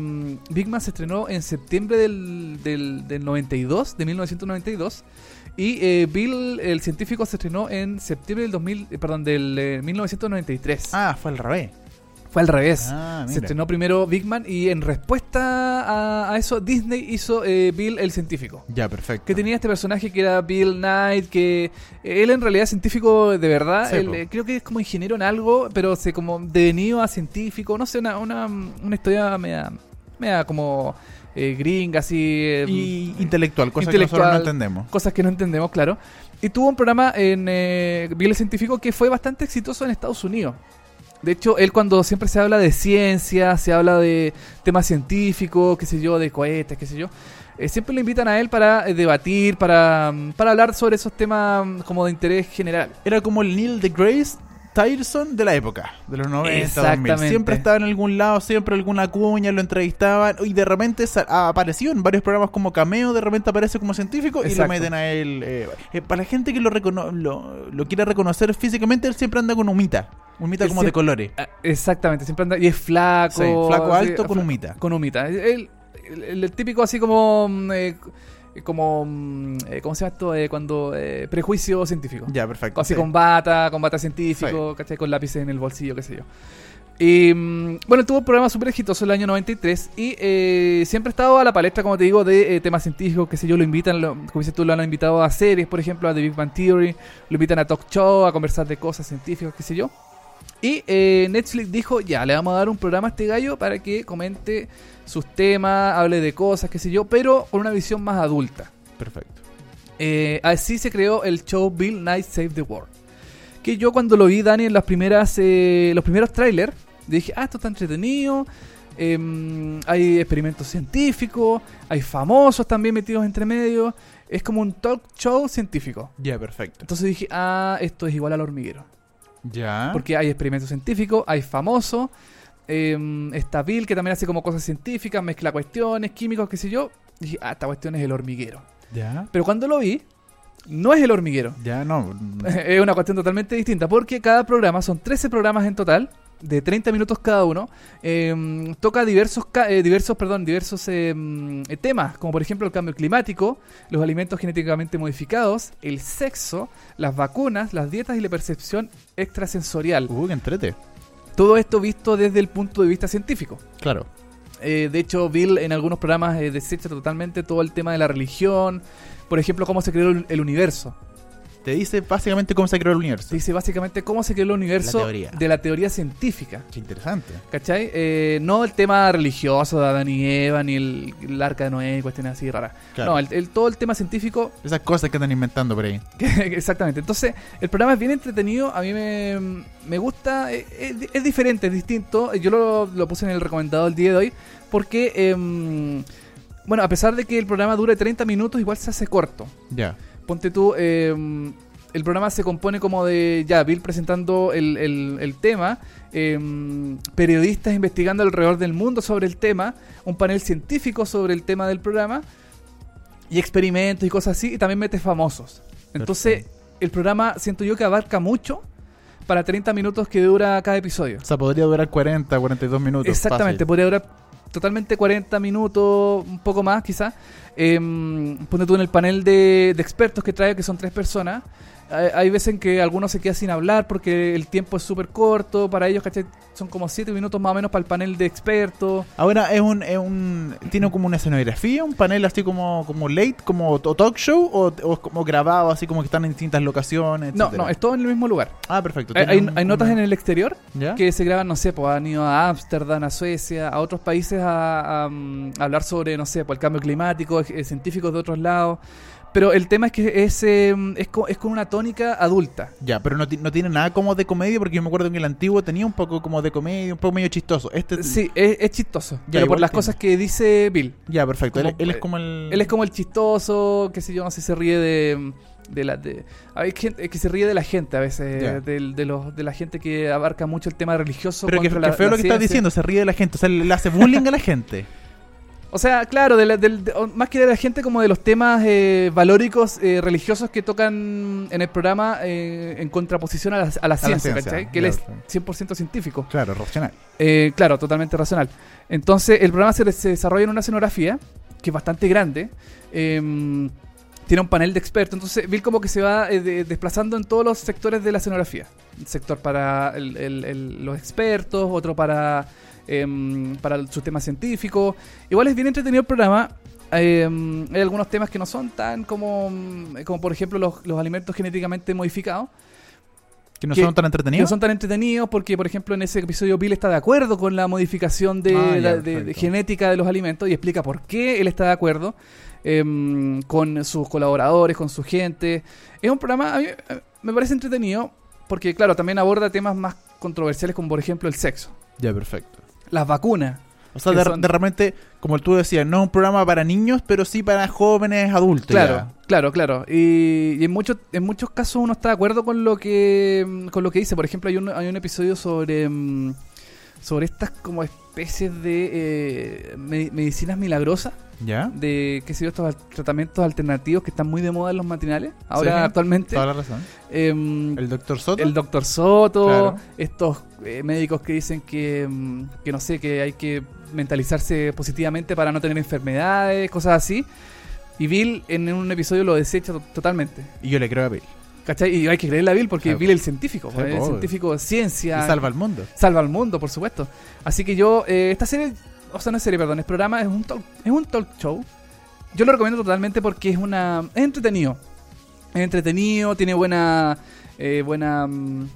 Big Man se estrenó en septiembre del, del, del 92, de 1992, y eh, Bill el científico se estrenó en septiembre del 2000, eh, perdón, del eh, 1993. Ah, fue al revés. Fue al revés. Ah, se estrenó primero Big Man y en respuesta a, a eso Disney hizo eh, Bill el científico. Ya, perfecto. Que tenía este personaje que era Bill Knight, que él en realidad es científico de verdad. Sí, Él, eh, creo que es como ingeniero en algo, pero se como devenido a científico. No sé, una, una, una historia media, media como eh, gringa, así. eh, Y intelectual, cosa que nosotros no entendemos. Cosas que no entendemos, claro. Y tuvo un programa en eh, Bill el Científico que fue bastante exitoso en Estados Unidos. De hecho, él cuando siempre se habla de ciencia, se habla de temas científicos, qué sé yo, de cohetes, qué sé yo, eh, siempre le invitan a él para eh, debatir, para, mm, para hablar sobre esos temas mm, como de interés general. Era como el Neil deGrasse Tyson de la época, de los 90, 2000. Exactamente. Siempre estaba en algún lado, siempre alguna cuña, lo entrevistaban y de repente aparecido en varios programas como cameo, de repente aparece como científico y lo meten a él. eh, eh, para la gente que lo, recono- lo, lo quiera reconocer físicamente, él siempre anda con humita, humita Él como de colores. Exactamente, siempre anda. Y es flaco. Sí, flaco alto con humita. Con humita. El, el- el- el típico así como. mm, eh, como. mm, eh, ¿Cómo se llama esto? Eh, cuando. eh, prejuicio científico. Ya, perfecto. Así sí. con bata, con bata científico, ¿cachai? Con lápices en el bolsillo, qué sé yo. Y mm, bueno, tuvo un programa súper exitoso en el año 93 y eh, siempre ha estado a la palestra, como te digo, de eh, temas científicos, qué sé yo, lo invitan, lo- como dices tú, lo han invitado a series, por ejemplo, a The Big Bang Theory, lo invitan a talk show, a conversar de cosas científicas, qué sé yo. Y eh, Netflix dijo, ya, le vamos a dar un programa a este gallo para que comente sus temas, hable de cosas, qué sé yo, pero con una visión más adulta. Perfecto. Eh, así se creó el show Bill Knight Save the World. Que yo cuando lo vi, Dani, en las primeras, eh, los primeros trailers, dije, ah, esto está entretenido. em, hay experimentos científicos, hay famosos también metidos entre medio. Es como un talk show científico. Ya, perfecto. Entonces dije, ah, esto es igual al hormiguero. Ya. Porque hay experimentos científicos, hay famosos. Em, está Bill, que también hace como cosas científicas, mezcla cuestiones, químicos, qué sé yo. Dije, ah, esta cuestión es el hormiguero. Ya. Pero cuando lo vi, no es el hormiguero. Ya, no. es una cuestión totalmente distinta, porque cada programa, son 13 programas en total, de 30 minutos cada uno, eh, toca diversos, eh, diversos, perdón, diversos eh, eh, temas, como por ejemplo el cambio climático, los alimentos genéticamente modificados, el sexo, las vacunas, las dietas y la percepción extrasensorial. Uh, entrete. Todo esto visto desde el punto de vista científico. Claro. Eh, de hecho, Bill en algunos programas eh, desecha totalmente todo el tema de la religión, por ejemplo, cómo se creó el- el universo. Te dice básicamente cómo se creó el universo. Dice básicamente cómo se creó el universo La teoría. de la teoría científica. Qué interesante. ¿Cachai? Eh, no el tema religioso de Adán y Eva, ni el, el arca de Noé, y cuestiones así raras. Claro. No, el, el- todo el tema científico. Esas cosas que están inventando por ahí. que- exactamente. Entonces, el programa es bien entretenido. A mí me, me gusta. eh, Es, es diferente, es distinto. Yo lo, lo puse en el recomendado el día de hoy. Porque, em, bueno, a pesar de que el programa dure 30 minutos, igual se hace corto. Ya. Ponte tú, eh, el programa se compone como de, ya, Bill presentando el, el- el tema, eh, periodistas investigando alrededor del mundo sobre el tema, un panel científico sobre el tema del programa, y experimentos y cosas así, y también mete famosos. Entonces, el programa siento yo que abarca mucho para 30 minutos que dura cada episodio. O sea, podría durar 40, 42 minutos. Exactamente, fácil. podría durar totalmente 40 minutos, un poco más quizás. Eh, ponte tú en el panel de, de expertos que trae, que son tres personas. Hay, hay veces en que algunos se quedan sin hablar porque el tiempo es súper corto. Para ellos, ¿cachai? Son como 7 minutos más o menos para el panel de expertos. Ahora es un, es un tiene como una escenografía, un panel así como como late, como talk show o, o es como grabado así como que están en distintas locaciones. No, etcétera? no, es todo en el mismo lugar. Ah, perfecto. Hay, tiene hay- un- hay notas en el exterior ¿Ya? que se graban, no sé, pues han ido a Ámsterdam, a Suecia, a otros países a, a, mm, a hablar sobre, no sé, pues el cambio climático, eh, científicos de otros lados. Pero el tema es que es, eh, es, co- es con una tónica adulta. Ya, pero no, no tiene nada como de comedia porque yo me acuerdo que el antiguo tenía un poco como de comedia, un poco medio chistoso. Este Sí, es, es chistoso. Ya, pero por las tiene. cosas que dice Bill. Ya, perfecto. Él, como- él es como el Él es como el chistoso, qué sé yo, no sé, se ríe de... De la, de, hay gente que se ríe de la gente a veces, del- de, los, de la gente que abarca mucho el tema religioso. Pero que, feo lo que estás diciendo, se ríe de la gente, o sea, le, le hace bullying a la gente. O sea, claro, de la- del- de- más que de la gente como de los temas eh, valóricos eh, religiosos que tocan en el programa eh, en contraposición a la, a la ciencia, ciencia, ¿cachai? Que él es ya, 100% científico. Claro, racional. Eh, claro, totalmente racional. Entonces, el programa se, se desarrolla en una escenografía que es bastante grande. eh, tiene un panel de expertos. Entonces, Bill como que se va de- desplazando en todos los sectores de la escenografía. Un sector para el- el- el- los expertos, otro para, em, para sus temas científicos. Igual es bien entretenido el programa. Em, hay algunos temas que no son tan como, mm, como por ejemplo, los, los alimentos genéticamente modificados. Que no Que- son tan entretenidos. no son tan entretenidos porque, por ejemplo, en ese episodio Bill está de acuerdo con la modificación de, Ah, ya, la- de- de perfecto. genética de los alimentos y explica por qué él está de acuerdo em, con sus colaboradores, con su gente. Es un programa, a mí eh, me parece entretenido porque, claro, también aborda temas más controversiales como, por ejemplo, el sexo, Ya, perfecto. Las vacunas. O sea, de, son- de repente, como tú decías, no es un programa para niños, pero sí para jóvenes adultos. Claro, ya. claro, claro. Y, y en muchos en muchos casos uno está de acuerdo con lo que con lo que dice. Por ejemplo, hay un, hay un episodio sobre mm, sobre estas como especies de eh, me- medicinas milagrosas, ¿Ya? de qué sé yo, estos tratamientos alternativos que están muy de moda en los matinales ahora Sí, actualmente. Toda la razón. Em, El doctor Soto. el doctor Soto, Claro. estos eh, médicos que dicen que, mm, que no sé, que hay que mentalizarse positivamente para no tener enfermedades, cosas así. Y Bill en un episodio lo desecha to- totalmente. Y yo le creo a Bill. ¿Cachai? Y hay que creerle a Bill porque Claro. Bill es el científico, Sí, pues, es el científico de ciencia. Y salva al mundo. salva al mundo, por supuesto. Así que yo, eh, esta serie, o sea, no es serie, perdón, es programa, es un talk, es un talk show. Yo lo recomiendo totalmente porque es una es entretenido. Es entretenido, tiene buena eh, buena mm,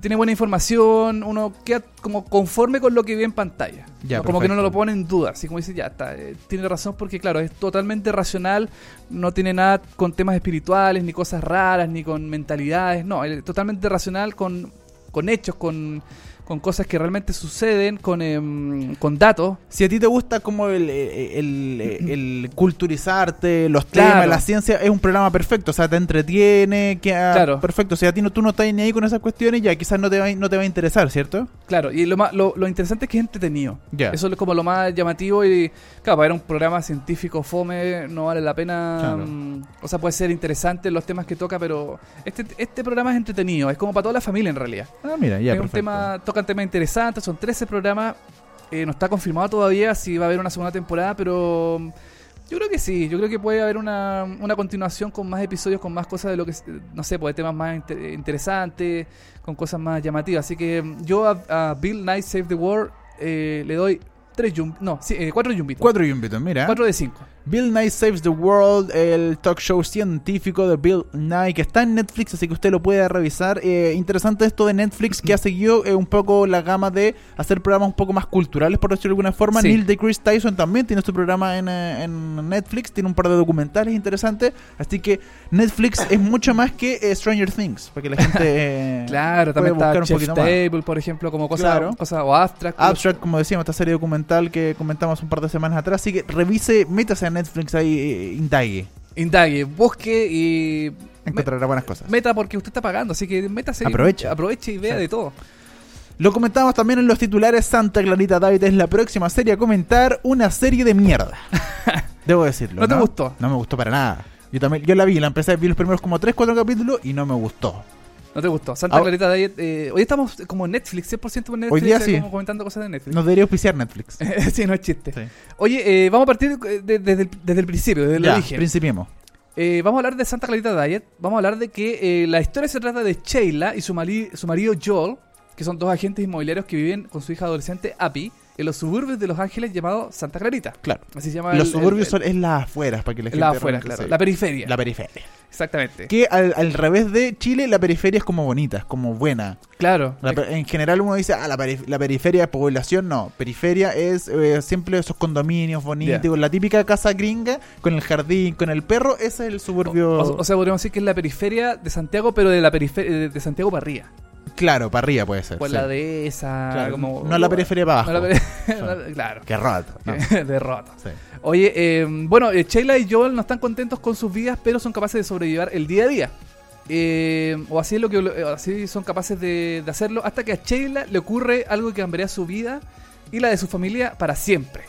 tiene buena información, uno queda como conforme con lo que ve en pantalla. Ya, ¿no? como que no lo pone en duda, así como dice, ya está, eh, tiene razón porque claro, es totalmente racional, no tiene nada con temas espirituales, ni cosas raras, ni con mentalidades, no, es totalmente racional con, con hechos, con, con cosas que realmente suceden, con, em, con datos. Si a ti te gusta como el, el, el- el culturizarte, los Claro. temas, la ciencia, es un programa perfecto. O sea, te entretiene, queda Claro. perfecto. Si a ti no, tú no estás ni ahí con esas cuestiones, ya quizás no te va, no te va a interesar, ¿cierto? Claro, y lo, más, lo, lo interesante es que es entretenido. Eso es como lo más llamativo y, claro, para ver un programa científico fome no vale la pena. Claro. mm, o sea, puede ser interesante los temas que toca, pero este, este programa es entretenido. Es como para toda la familia en realidad. Ah, mira, ya, es un perfecto. tema, tocan temas interesantes, son 13 programas. eh, no está confirmado todavía si va a haber una segunda temporada, pero mm, yo creo que sí. Yo creo que puede haber una, una continuación con más episodios, con más cosas de lo que, no sé, pues temas más inte- interesantes, con cosas más llamativas. Así que mm, yo a, a Bill Knight Save the World eh, le doy 3 yumbitos, no, sí, 4 yumbitos. Cuatro yumbitos, mira. 4 de 5. Bill Nye Saves the World, el talk show científico de Bill Nye, que está en Netflix, así que usted lo puede revisar. Eh, interesante esto de Netflix, que ha seguido eh, un poco la gama de hacer programas un poco más culturales, por decirlo de alguna forma. Sí. Neil deGrasse Tyson también tiene su programa en, eh, en Netflix, tiene un par de documentales interesantes. Así que Netflix es mucho más que eh, Stranger Things, para que la gente Claro, puede también está buscar un Chef poquito más. Table, por ejemplo, como Claro. cosas o Abstract. Abstract, como decíamos, esta serie documental que comentamos un par de semanas atrás. Así que revise, métase a Netflix ahí, eh, indague. Indague, busque y Encontrará buenas cosas. meta porque usted está pagando, así que métase. y- Aprovecha. Aproveche y vea Sí. de todo. Lo comentamos también en los titulares. Santa Clarita David es la próxima serie a comentar una serie de mierda. Debo decirlo. ¿No te gustó? No me gustó para nada. Yo también, yo la vi, la empecé, vi los primeros como 3, 4 capítulos y no me gustó. No te gustó. Santa Ah, Clarita Diet. eh, hoy estamos como en Netflix, 100% por Netflix. día eh, sí. como comentando cosas de Netflix. Nos debería auspiciar Netflix. sí, no es chiste. Sí. Oye, eh, vamos a partir de- de- desde, el, desde el principio, desde el Ya, origen. principiemos. Eh, vamos a hablar de Santa Clarita Diet. Vamos a hablar de que eh, la historia se trata de Sheila y su, mari- su marido Joel, que son dos agentes inmobiliarios que viven con su hija adolescente Abby en los suburbios de Los Ángeles llamados Santa Clarita. Claro. Así se llama Los el- suburbios el- son es las afueras, para que la gente la afuera, realmente claro. La periferia. la periferia. Exactamente. Que al, al revés de Chile, la periferia es como bonita, es como buena. Claro. La en general uno dice, ah, la, perif- la periferia es población, no. Periferia es eh, siempre esos condominios bonitos, la típica casa gringa, con el jardín, con el perro, ese es el suburbio. O, o sea, podríamos decir que es la periferia de Santiago, pero de la periferia de, de Santiago para arriba. Claro, para arriba puede ser. Pues sí. la de esa. Claro, como, no la periferia para abajo. No la peri- claro. Qué roto. ¿no? de roto. Sí. Oye, eh, bueno, eh, Sheila y Joel no están contentos con sus vidas, pero son capaces de sobrellevar el día a día. Eh, o así es lo que eh, así son capaces de, de hacerlo hasta que a Sheila le ocurre algo que cambiaría su vida y la de su familia para siempre.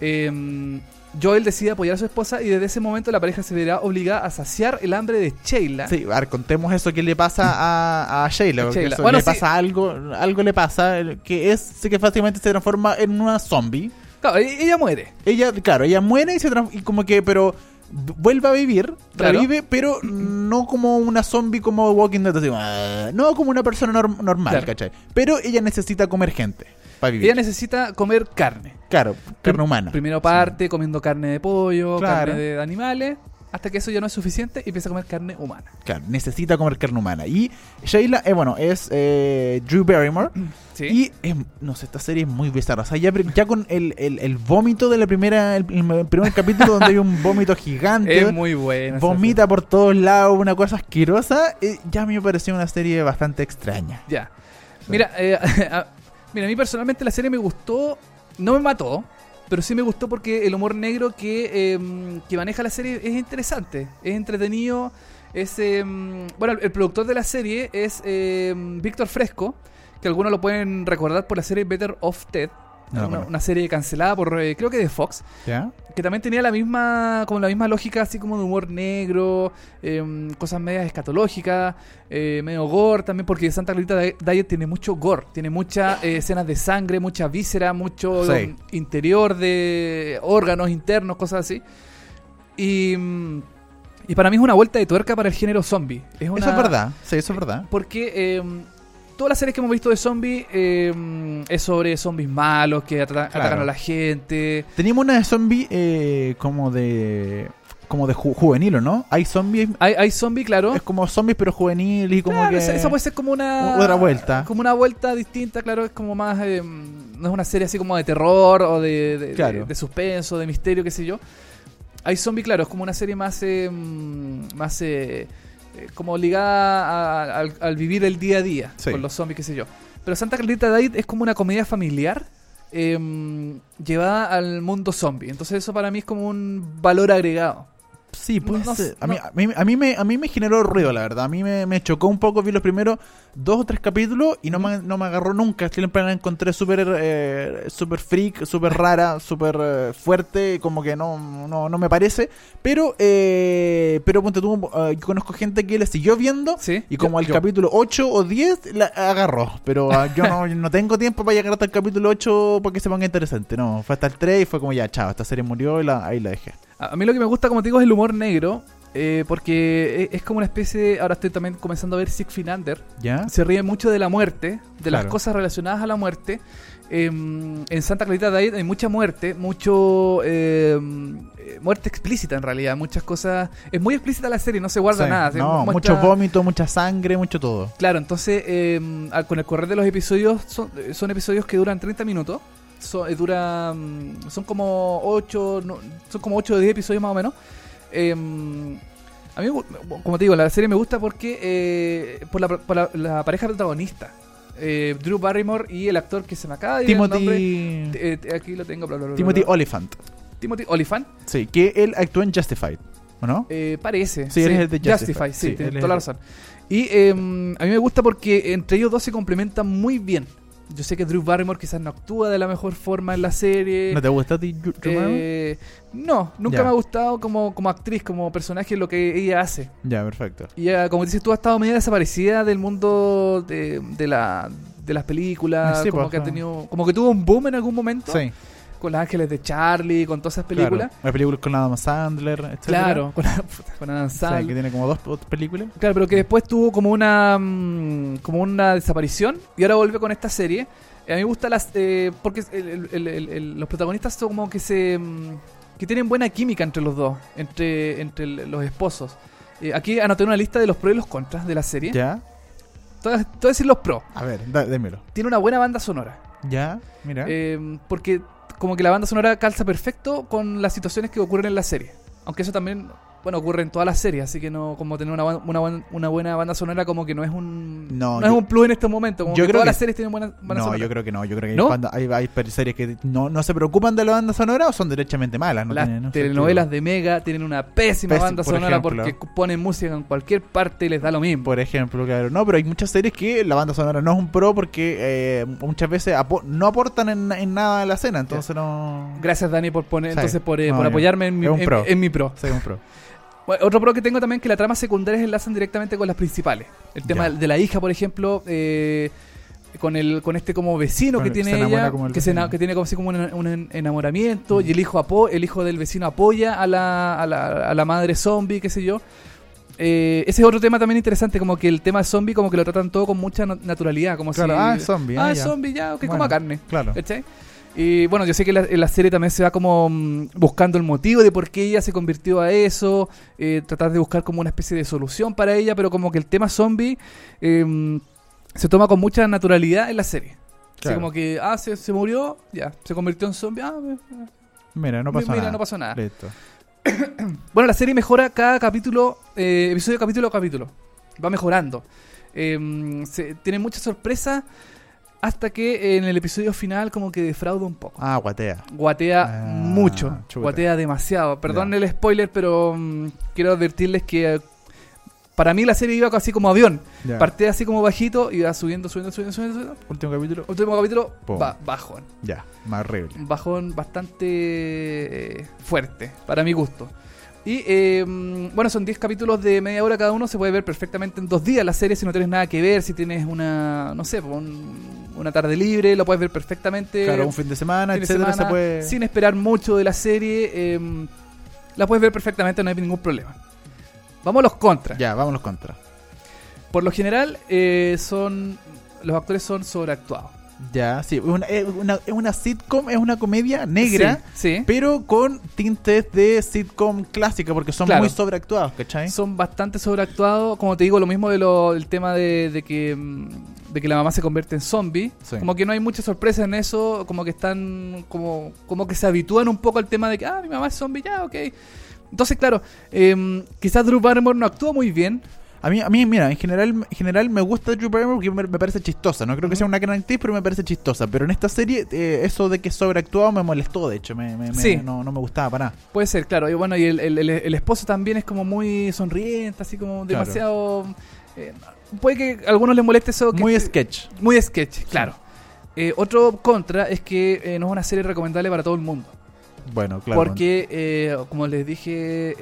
Eh, Joel decide apoyar a su esposa y desde ese momento la pareja se verá obligada a saciar el hambre de Sheila. Sí, a ver, contemos eso que le pasa a, a Sheila. porque Sheila. eso Bueno, le sí. pasa algo, algo le pasa, que es que fácilmente se transforma en una zombie. Claro, e- ella muere. Ella, claro, ella muere y se y como que, pero vuelve a vivir, Claro. revive, pero no como una zombie como Walking Dead, así, "Ah", no como una persona norm- normal, Claro. ¿cachai? Pero ella necesita comer gente para vivir. Ella necesita comer carne. Claro, carne humana. Primero parte comiendo carne de pollo, Claro. carne de animales, hasta que eso ya no es suficiente y empieza a comer carne humana. Claro, necesita comer carne humana. Y Sheila, eh, bueno, es eh, Drew Barrymore. Sí. Y es- no sé, esta serie es muy bizarra. O sea, ya, ya con el, el, el vómito de la primera, el, el primer capítulo donde hay un vómito gigante. es muy buena. esa Vomita por todos lados, una cosa asquerosa. eh, ya a mí me pareció una serie bastante extraña. Ya. Mira, eh, mira, a mí personalmente la serie me gustó, no me mató, pero sí me gustó porque el humor negro que, eh, que maneja la serie es interesante, es entretenido. Es, eh, bueno, el, el productor de la serie es eh, Víctor Fresco, que algunos lo pueden recordar por la serie Better of Ted. No la una, serie cancelada por, eh, creo que de Fox. ¿Ya? que también tenía la misma como la misma lógica así como de humor negro em, cosas medias escatológicas eh, medio gore también porque Santa Clarita Di- Diet tiene mucho gore tiene muchas eh, escenas de sangre mucha víscera mucho Sí. um, interior de órganos internos cosas así y mm, y para mí es una vuelta de tuerca para el género zombie es una, Eso es verdad. Sí, eso es verdad. porque em, todas las series que hemos visto de zombies em, es sobre zombies malos que Claro. atacan a la gente Teníamos una de zombie eh, como de. como de ju- juvenil, ¿o no? Hay zombies. hay, hay zombie claro Es como zombies, pero juvenil y como Claro, que. esa, puede ser como una Otra vuelta. como una vuelta distinta claro es como más eh, no es una serie así como de terror o de, de, Claro. de- de suspenso de misterio qué sé yo hay zombie claro es como una serie más eh, más eh, eh, como ligada a- al, al vivir el día a día Sí. con los zombies qué sé yo. Pero Santa Clarita Diet es como una comedia familiar em, llevada al mundo zombie. Entonces eso para mí es como un valor agregado Sí, puede No- no a, mí, a, mí, a, mí me, a mí me generó ruido, la verdad. A mí me, me chocó un poco. Vi los primeros dos o tres capítulos y no, me, no me agarró nunca. Siempre la encontré súper eh, super freak, súper rara, súper eh, fuerte. Como que no, no, no me parece. Pero, eh, pero ponte tú, eh, yo conozco gente que le siguió viendo. sí Y como al capítulo 8 o 10 la agarró. Pero ah, yo no, no tengo tiempo para llegar hasta el capítulo 8 porque se ponga interesante. No, fue hasta el 3 y fue como ya, chao, esta serie murió y la, ahí la dejé. A a mí lo que me gusta, como te digo, es el humor negro. eh, porque es, es como una especie de- Ahora estoy también comenzando a ver Sick Finander. ¿Ya? Se ríe mucho de la muerte, de las cosas relacionadas a la muerte. Em, en Santa Clarita Diet hay mucha muerte, mucho. em, eh, muerte explícita en realidad. Muchas cosas. Es muy explícita la serie, no se guarda Sí, nada. se No, muestra- mucho vómito, mucha sangre, mucho todo. Claro, entonces em, con el correr de los episodios son, son episodios que duran 30 minutos. Son, eh, duran, son como 8, son como 8 o 10 episodios más o menos. Em, a mí, como te digo, la serie me gusta porque eh, por, la, por la- la pareja protagonista. Eh, Drew Barrymore y el actor que se me acaba de ir el nombre. Timothy, Eh, aquí lo tengo. bla, bla, bla, Timothy. Oliphant. Timothy Oliphant. Sí, que él actuó en Justified, ¿o no? Eh, parece. Sí, él es el de Justify. Justify. sí, Sí, es toda la razón. Y eh, a mí me gusta porque entre ellos dos se complementan muy bien. Yo sé que Drew Barrymore quizás no actúa de la mejor forma en la serie. ¿No te gusta Drew Barrymore? Eh, no, nunca Ya. me ha gustado como, como actriz, como personaje, lo que ella hace. Ya, perfecto. Y ella, como dices tú, ha estado medio desaparecida del mundo de, de la, de las películas. Sí, como pues, que ha tenido, como que tuvo un boom en algún momento. Sí, Con Los Ángeles de Charlie, con todas esas películas. Claro. Hay películas con Adam Sandler, etc. Claro, con, con Adam Sandler. que tiene como dos películas. Claro, pero que después tuvo como una mm, como una desaparición y ahora vuelve con esta serie. Eh, A mí me gusta las eh, porque el- el- el- el- el- los protagonistas son como que se mm, que tienen buena química entre los dos, entre entre los esposos. Eh, aquí anoté una lista de los pros y los contras de la serie. Ya. Te voy a decir los pros. A ver, démelo. Tiene una buena banda sonora. Ya, mira. Eh, porque como que la banda sonora calza perfecto con las situaciones que ocurren en la serie. Aunque eso también, bueno, ocurre en todas las series, así que no como tener una, una, una buena banda sonora como que no es un No, no, yo- es un plus en este momento, como yo que creo todas que- las series tienen buena banda no, sonora. yo creo que no. Yo creo que ¿No? hay, banda- hay, hay series que no, no se preocupan de la banda sonora o son derechamente malas. No las tienen, no telenovelas de Mega tienen una pésima Pésim- banda por sonora ejemplo. porque ponen música en cualquier parte y les da lo mismo. Por ejemplo, claro. No, pero hay muchas series que la banda sonora no es un pro porque eh, muchas veces apo- no aportan en, en nada a la escena. Entonces no. Gracias Dani por poner, entonces por, eh, No, por apoyarme en mi, en- en mi pro. Sí, un pro. Bueno, otro pro que tengo también es que las tramas secundarias enlazan directamente con las principales. El tema Ya. de la hija, por ejemplo, eh, con el con este como vecino que tiene ella, como el que, se, que tiene como así como un, un en- enamoramiento Mm. y el hijo apo el hijo del vecino apoya a la, a la, a la madre zombie, qué sé yo. Eh, ese es otro tema también interesante, como que el tema zombie como que lo tratan todo con mucha na- naturalidad, como Claro, si ah, zombie. ah, ah, ya. zombie ya, que Bueno, coma carne. Claro. Y bueno, yo sé que la- en la serie también se va como mm, buscando el motivo de por qué ella se convirtió a eso, eh, tratar de buscar como una especie de solución para ella, pero como que el tema zombie eh, se toma con mucha naturalidad en la serie. Así Claro. como que, ah, se, se murió, ya, se convirtió en zombie, ah, Mira, no pasó mira, nada. no pasó nada. Listo. Bueno, la serie mejora cada capítulo, eh, episodio capítulo a capítulo. Va mejorando. Eh, se- tiene muchas sorpresas hasta que en el episodio final como que defrauda un poco. Ah, guatea. Guatea Ah, mucho, guatea demasiado. Perdón el spoiler, pero mm, quiero advertirles que eh, para mí la serie iba así como avión. Ya. Partía así como bajito, iba subiendo, subiendo, subiendo, subiendo. subiendo. Último capítulo. Último capítulo, ba- bajón. Ya, más horrible. Bajón bastante eh, fuerte, para mi gusto. Y eh, mm, bueno, son 10 capítulos de media hora cada uno, se puede ver perfectamente en dos días la serie si no tienes nada que ver, si tienes una, no sé, un- una tarde libre, lo puedes ver perfectamente. Claro, un fin de semana, fin de etcétera, semana, se puede. sin esperar mucho de la serie, eh, la puedes ver perfectamente, no hay ningún problema. Vamos a los contras. Ya, vámonos contra. Por lo general, eh, son los actores son sobreactuados. Ya, sí. Es una, es una, sitcom, es una comedia negra, Sí, sí. pero con tintes de sitcom clásica, porque son Claro. muy sobreactuados, ¿cachai? Son bastante sobreactuados. Como te digo, lo mismo del el tema de, de que mm, de que la mamá se convierte en zombie. Sí. Como que no hay mucha sorpresa en eso. Como que están. Como, como que se habitúan un poco al tema de que, ah, mi mamá es zombie, ya, ok. Entonces, claro, em, quizás Drew Barrymore no actúa muy bien. A mí, a mí, mira, en general, en general me gusta Drew Barrymore porque me, me parece chistosa. No creo que sea una gran actriz, pero me parece chistosa. Pero en esta serie, eh, eso de que sobreactuado me molestó, de hecho. Me, me- me- Sí. no, no me gustaba para nada. Puede ser, claro. Y bueno, y el, el- el- el esposo también es como muy sonriente, así como Claro. demasiado. eh, puede que a algunos les moleste eso. que- Muy sketch. Muy sketch, claro. Eh, otro contra es que eh, no es una serie recomendable para todo el mundo. Bueno, claro. Porque, eh, como les dije,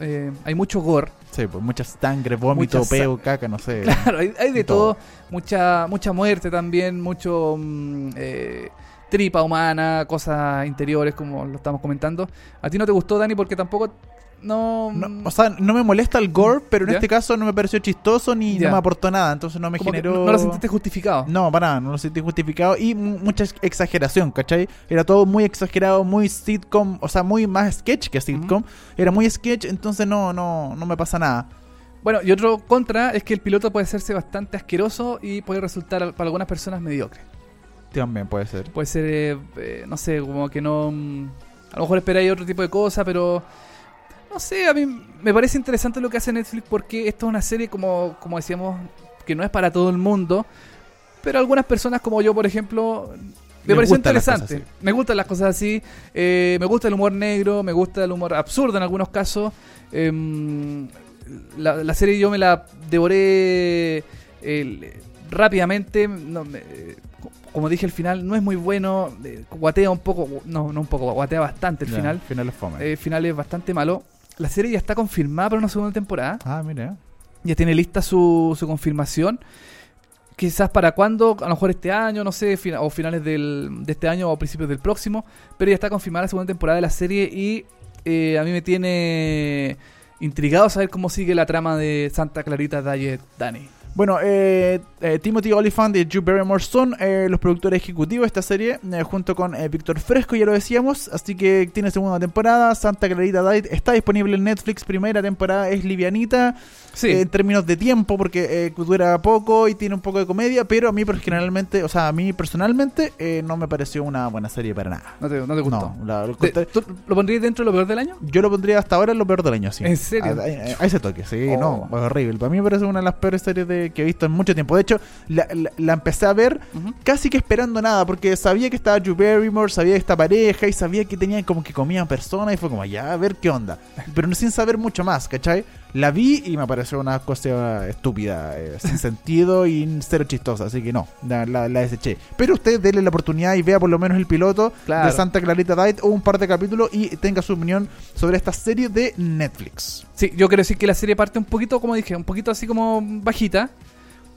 eh, hay mucho gore. Sí, pues mucha sangre, vómito, Mucha peo, caca, no sé. Claro, hay, hay de Todo. todo. Mucha, mucha muerte también, mucho mm, eh, tripa humana, cosas interiores, como lo estamos comentando. ¿A ti no te gustó, Dani? Porque tampoco. No. No, mm, o sea, no me molesta el gore, pero en ¿Ya? este caso no me pareció chistoso ni Ya. no me aportó nada. Entonces no me como generó. no, no lo sentiste justificado. No, para nada, no lo sentí justificado y mu- mucha ex- exageración, ¿cachai? Era todo muy exagerado, muy sitcom, o sea, muy más sketch que sitcom. Era muy sketch, entonces no, no, no me pasa nada. Bueno, y otro contra es que el piloto puede hacerse bastante asqueroso y puede resultar para algunas personas mediocre. También puede ser. Puede ser, eh, eh, no sé, como que no. mm, A lo mejor esperáis otro tipo de cosa, pero. No sé, a mí me parece interesante lo que hace Netflix porque esto es una serie, como, como decíamos, que no es para todo el mundo. Pero algunas personas, como yo, por ejemplo. Me Les pareció interesante. Me gustan las cosas así. eh, me gusta el humor negro, me gusta el humor absurdo en algunos casos. em, la, la serie yo me la devoré el- rápidamente. no, me- como dije, el final no es muy bueno. eh, guatea un poco, no, no un poco, guatea bastante el final. final es fome. Eh, El final es bastante malo. La serie ya está confirmada para una segunda temporada. ah, mira. Ya tiene lista su, su confirmación. Quizás para cuándo, a lo mejor este año, no sé, fina- o finales del, de este año o principios del próximo. Pero ya está confirmada la segunda temporada de la serie y eh, a mí me tiene intrigado saber cómo sigue la trama de Santa Clarita Diet Dani. Bueno, eh, eh, Timothy Oliphant y Drew Barrymore son eh, los productores ejecutivos de esta serie, eh, junto con eh, Víctor Fresco, ya lo decíamos. Así que tiene segunda temporada. Santa Clarita Diet está disponible en Netflix. Primera temporada es livianita Sí, en términos de tiempo, porque eh, dura poco y tiene un poco de comedia. Pero a mí, generalmente, o sea, a mí personalmente, eh, no me pareció una buena serie para nada. no te, no te gustó. No, la- lo Te- conté- ¿Tú lo pondrías dentro de lo peor del año? yo lo pondría hasta ahora en lo peor del año, sí. ¿En serio? A, a- a ese toque, sí, Oh. no, horrible. Para mí me parece una de las peores series de, que he visto en mucho tiempo. De hecho, la, la- la empecé a ver casi que esperando nada, porque sabía que estaba Drew Barrymore, sabía que esta pareja y sabía que tenían como que comían personas y fue como, ya, a ver qué onda. Pero no sin saber mucho más, ¿cachai? La vi y me pareció una cosa estúpida, eh, sin sentido y cero chistosa, así que no, la, la- la deseché. Pero usted déle la oportunidad y vea por lo menos el piloto Claro. de Santa Clarita Diet o un par de capítulos y tenga su opinión sobre esta serie de Netflix. Sí, yo quiero decir que la serie parte un poquito, como dije, un poquito así como bajita.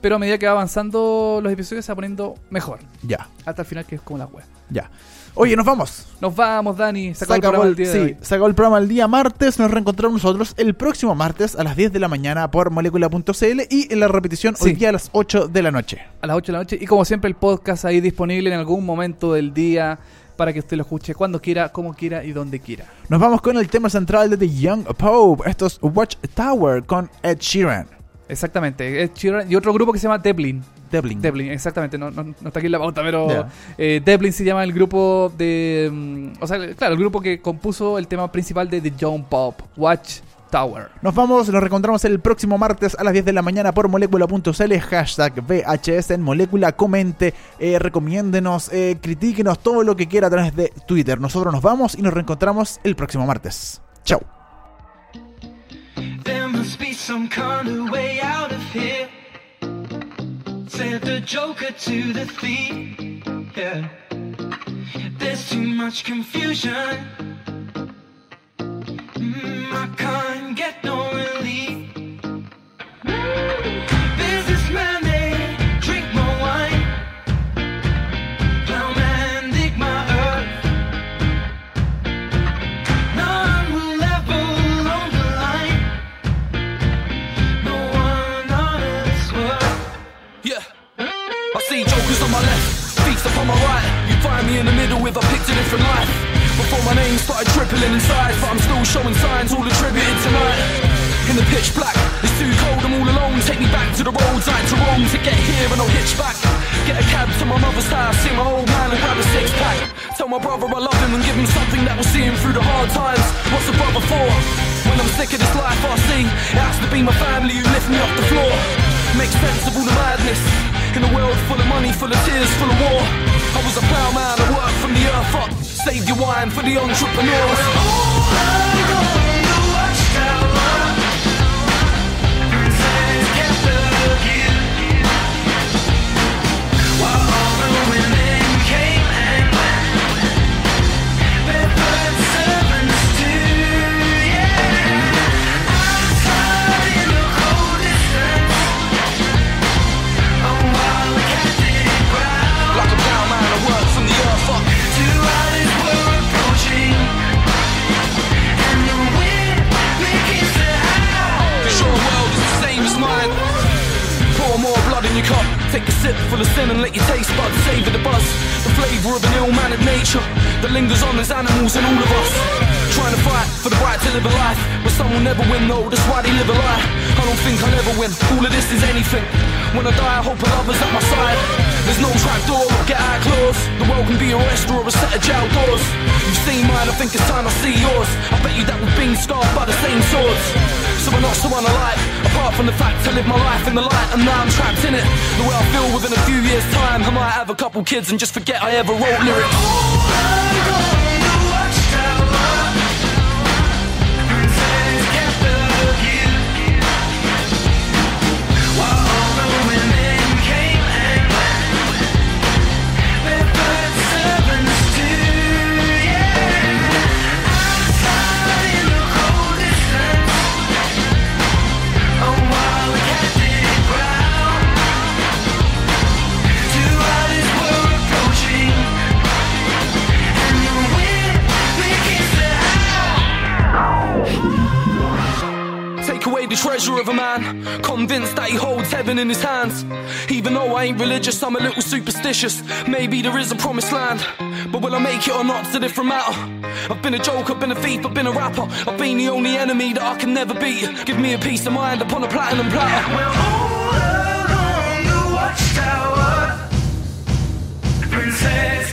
Pero a medida que va avanzando los episodios se va poniendo mejor. Ya, Hasta el final que es como la web. ya. Oye, nos vamos. Nos vamos, Dani. Se Se acabó el programa acabó, del día de sí, hoy. se acabó el programa el día martes. Nos reencontramos nosotros el próximo martes a las 10 de la mañana por molecula.cl y en la repetición hoy día a las 8 de la noche. A las 8 de la noche. Y como siempre, el podcast ahí disponible en algún momento del día para que usted lo escuche cuando quiera, como quiera y donde quiera. Nos vamos con el tema central de The Young Pope. Esto es Watchtower con Ed Sheeran. Exactamente. Ed Sheeran y otro grupo que se llama Devlin. Devlin. Devlin, exactamente. No, no, no está aquí en la pauta, pero Ya. eh, Devlin se llama el grupo de. mm, o sea, claro, el grupo que compuso el tema principal de The Young Pop, Watch Tower. Nos vamos, nos reencontramos el próximo martes a las 10 de la mañana por molecula.cl, hashtag VHS en molécula, comente, eh, recomiéndenos, eh, critíquenos todo lo que quiera a través de Twitter. Nosotros nos vamos y nos reencontramos el próximo martes. Chao. There must be some kind of way out of here. Said the Joker to the thief. Yeah. There's too much confusion. Mm, I can't get no relief. Life. Before my name started tripping inside, but I'm still showing signs all attributed tonight. In the pitch black, it's too cold, I'm all alone. Take me back to the roads like to Rome to get here and I'll hitch back. Get a cab to my mother's house, see my old man and grab a six pack. Tell my brother I love him and give him something that will see him through the hard times. What's a brother for? When I'm sick of this life I see, it has to be my family who lift me off the floor. Make sense of all the madness. In a world full of money, full of tears, full of war. I was a ploughman, I worked from the earth up. Save your wine for the entrepreneurs. Take a sip full of sin and let your taste buds savor the buzz. The flavour of an ill-mannered nature that lingers on as animals in all of us. Trying to fight for the right to live a life but some will never win though. That's why they live a lie. I don't think I'll ever win. All of this is anything. When I die, I hope another's at my side. There's no trapdoor or get out clause. The world can be a restaurant or a set of jail doors. You've seen mine, I think it's time I see yours. I bet you that we've been scarred by the same swords. So we're not so unalike. Apart from the fact I live my life in the light and now I'm trapped in it. The way I feel within a few years' time, I might have a couple kids and just forget I ever wrote lyrics. Away the treasure of a man. Convinced that he holds heaven in his hands. Even though I ain't religious, I'm a little superstitious. Maybe there is a promised land. But will I make it or not's a different matter. I've been a joke, I've been a thief, I've been a rapper. I've been the only enemy that I can never beat. Give me a peace of mind upon a platinum platter. Well, all along the watchtower, princess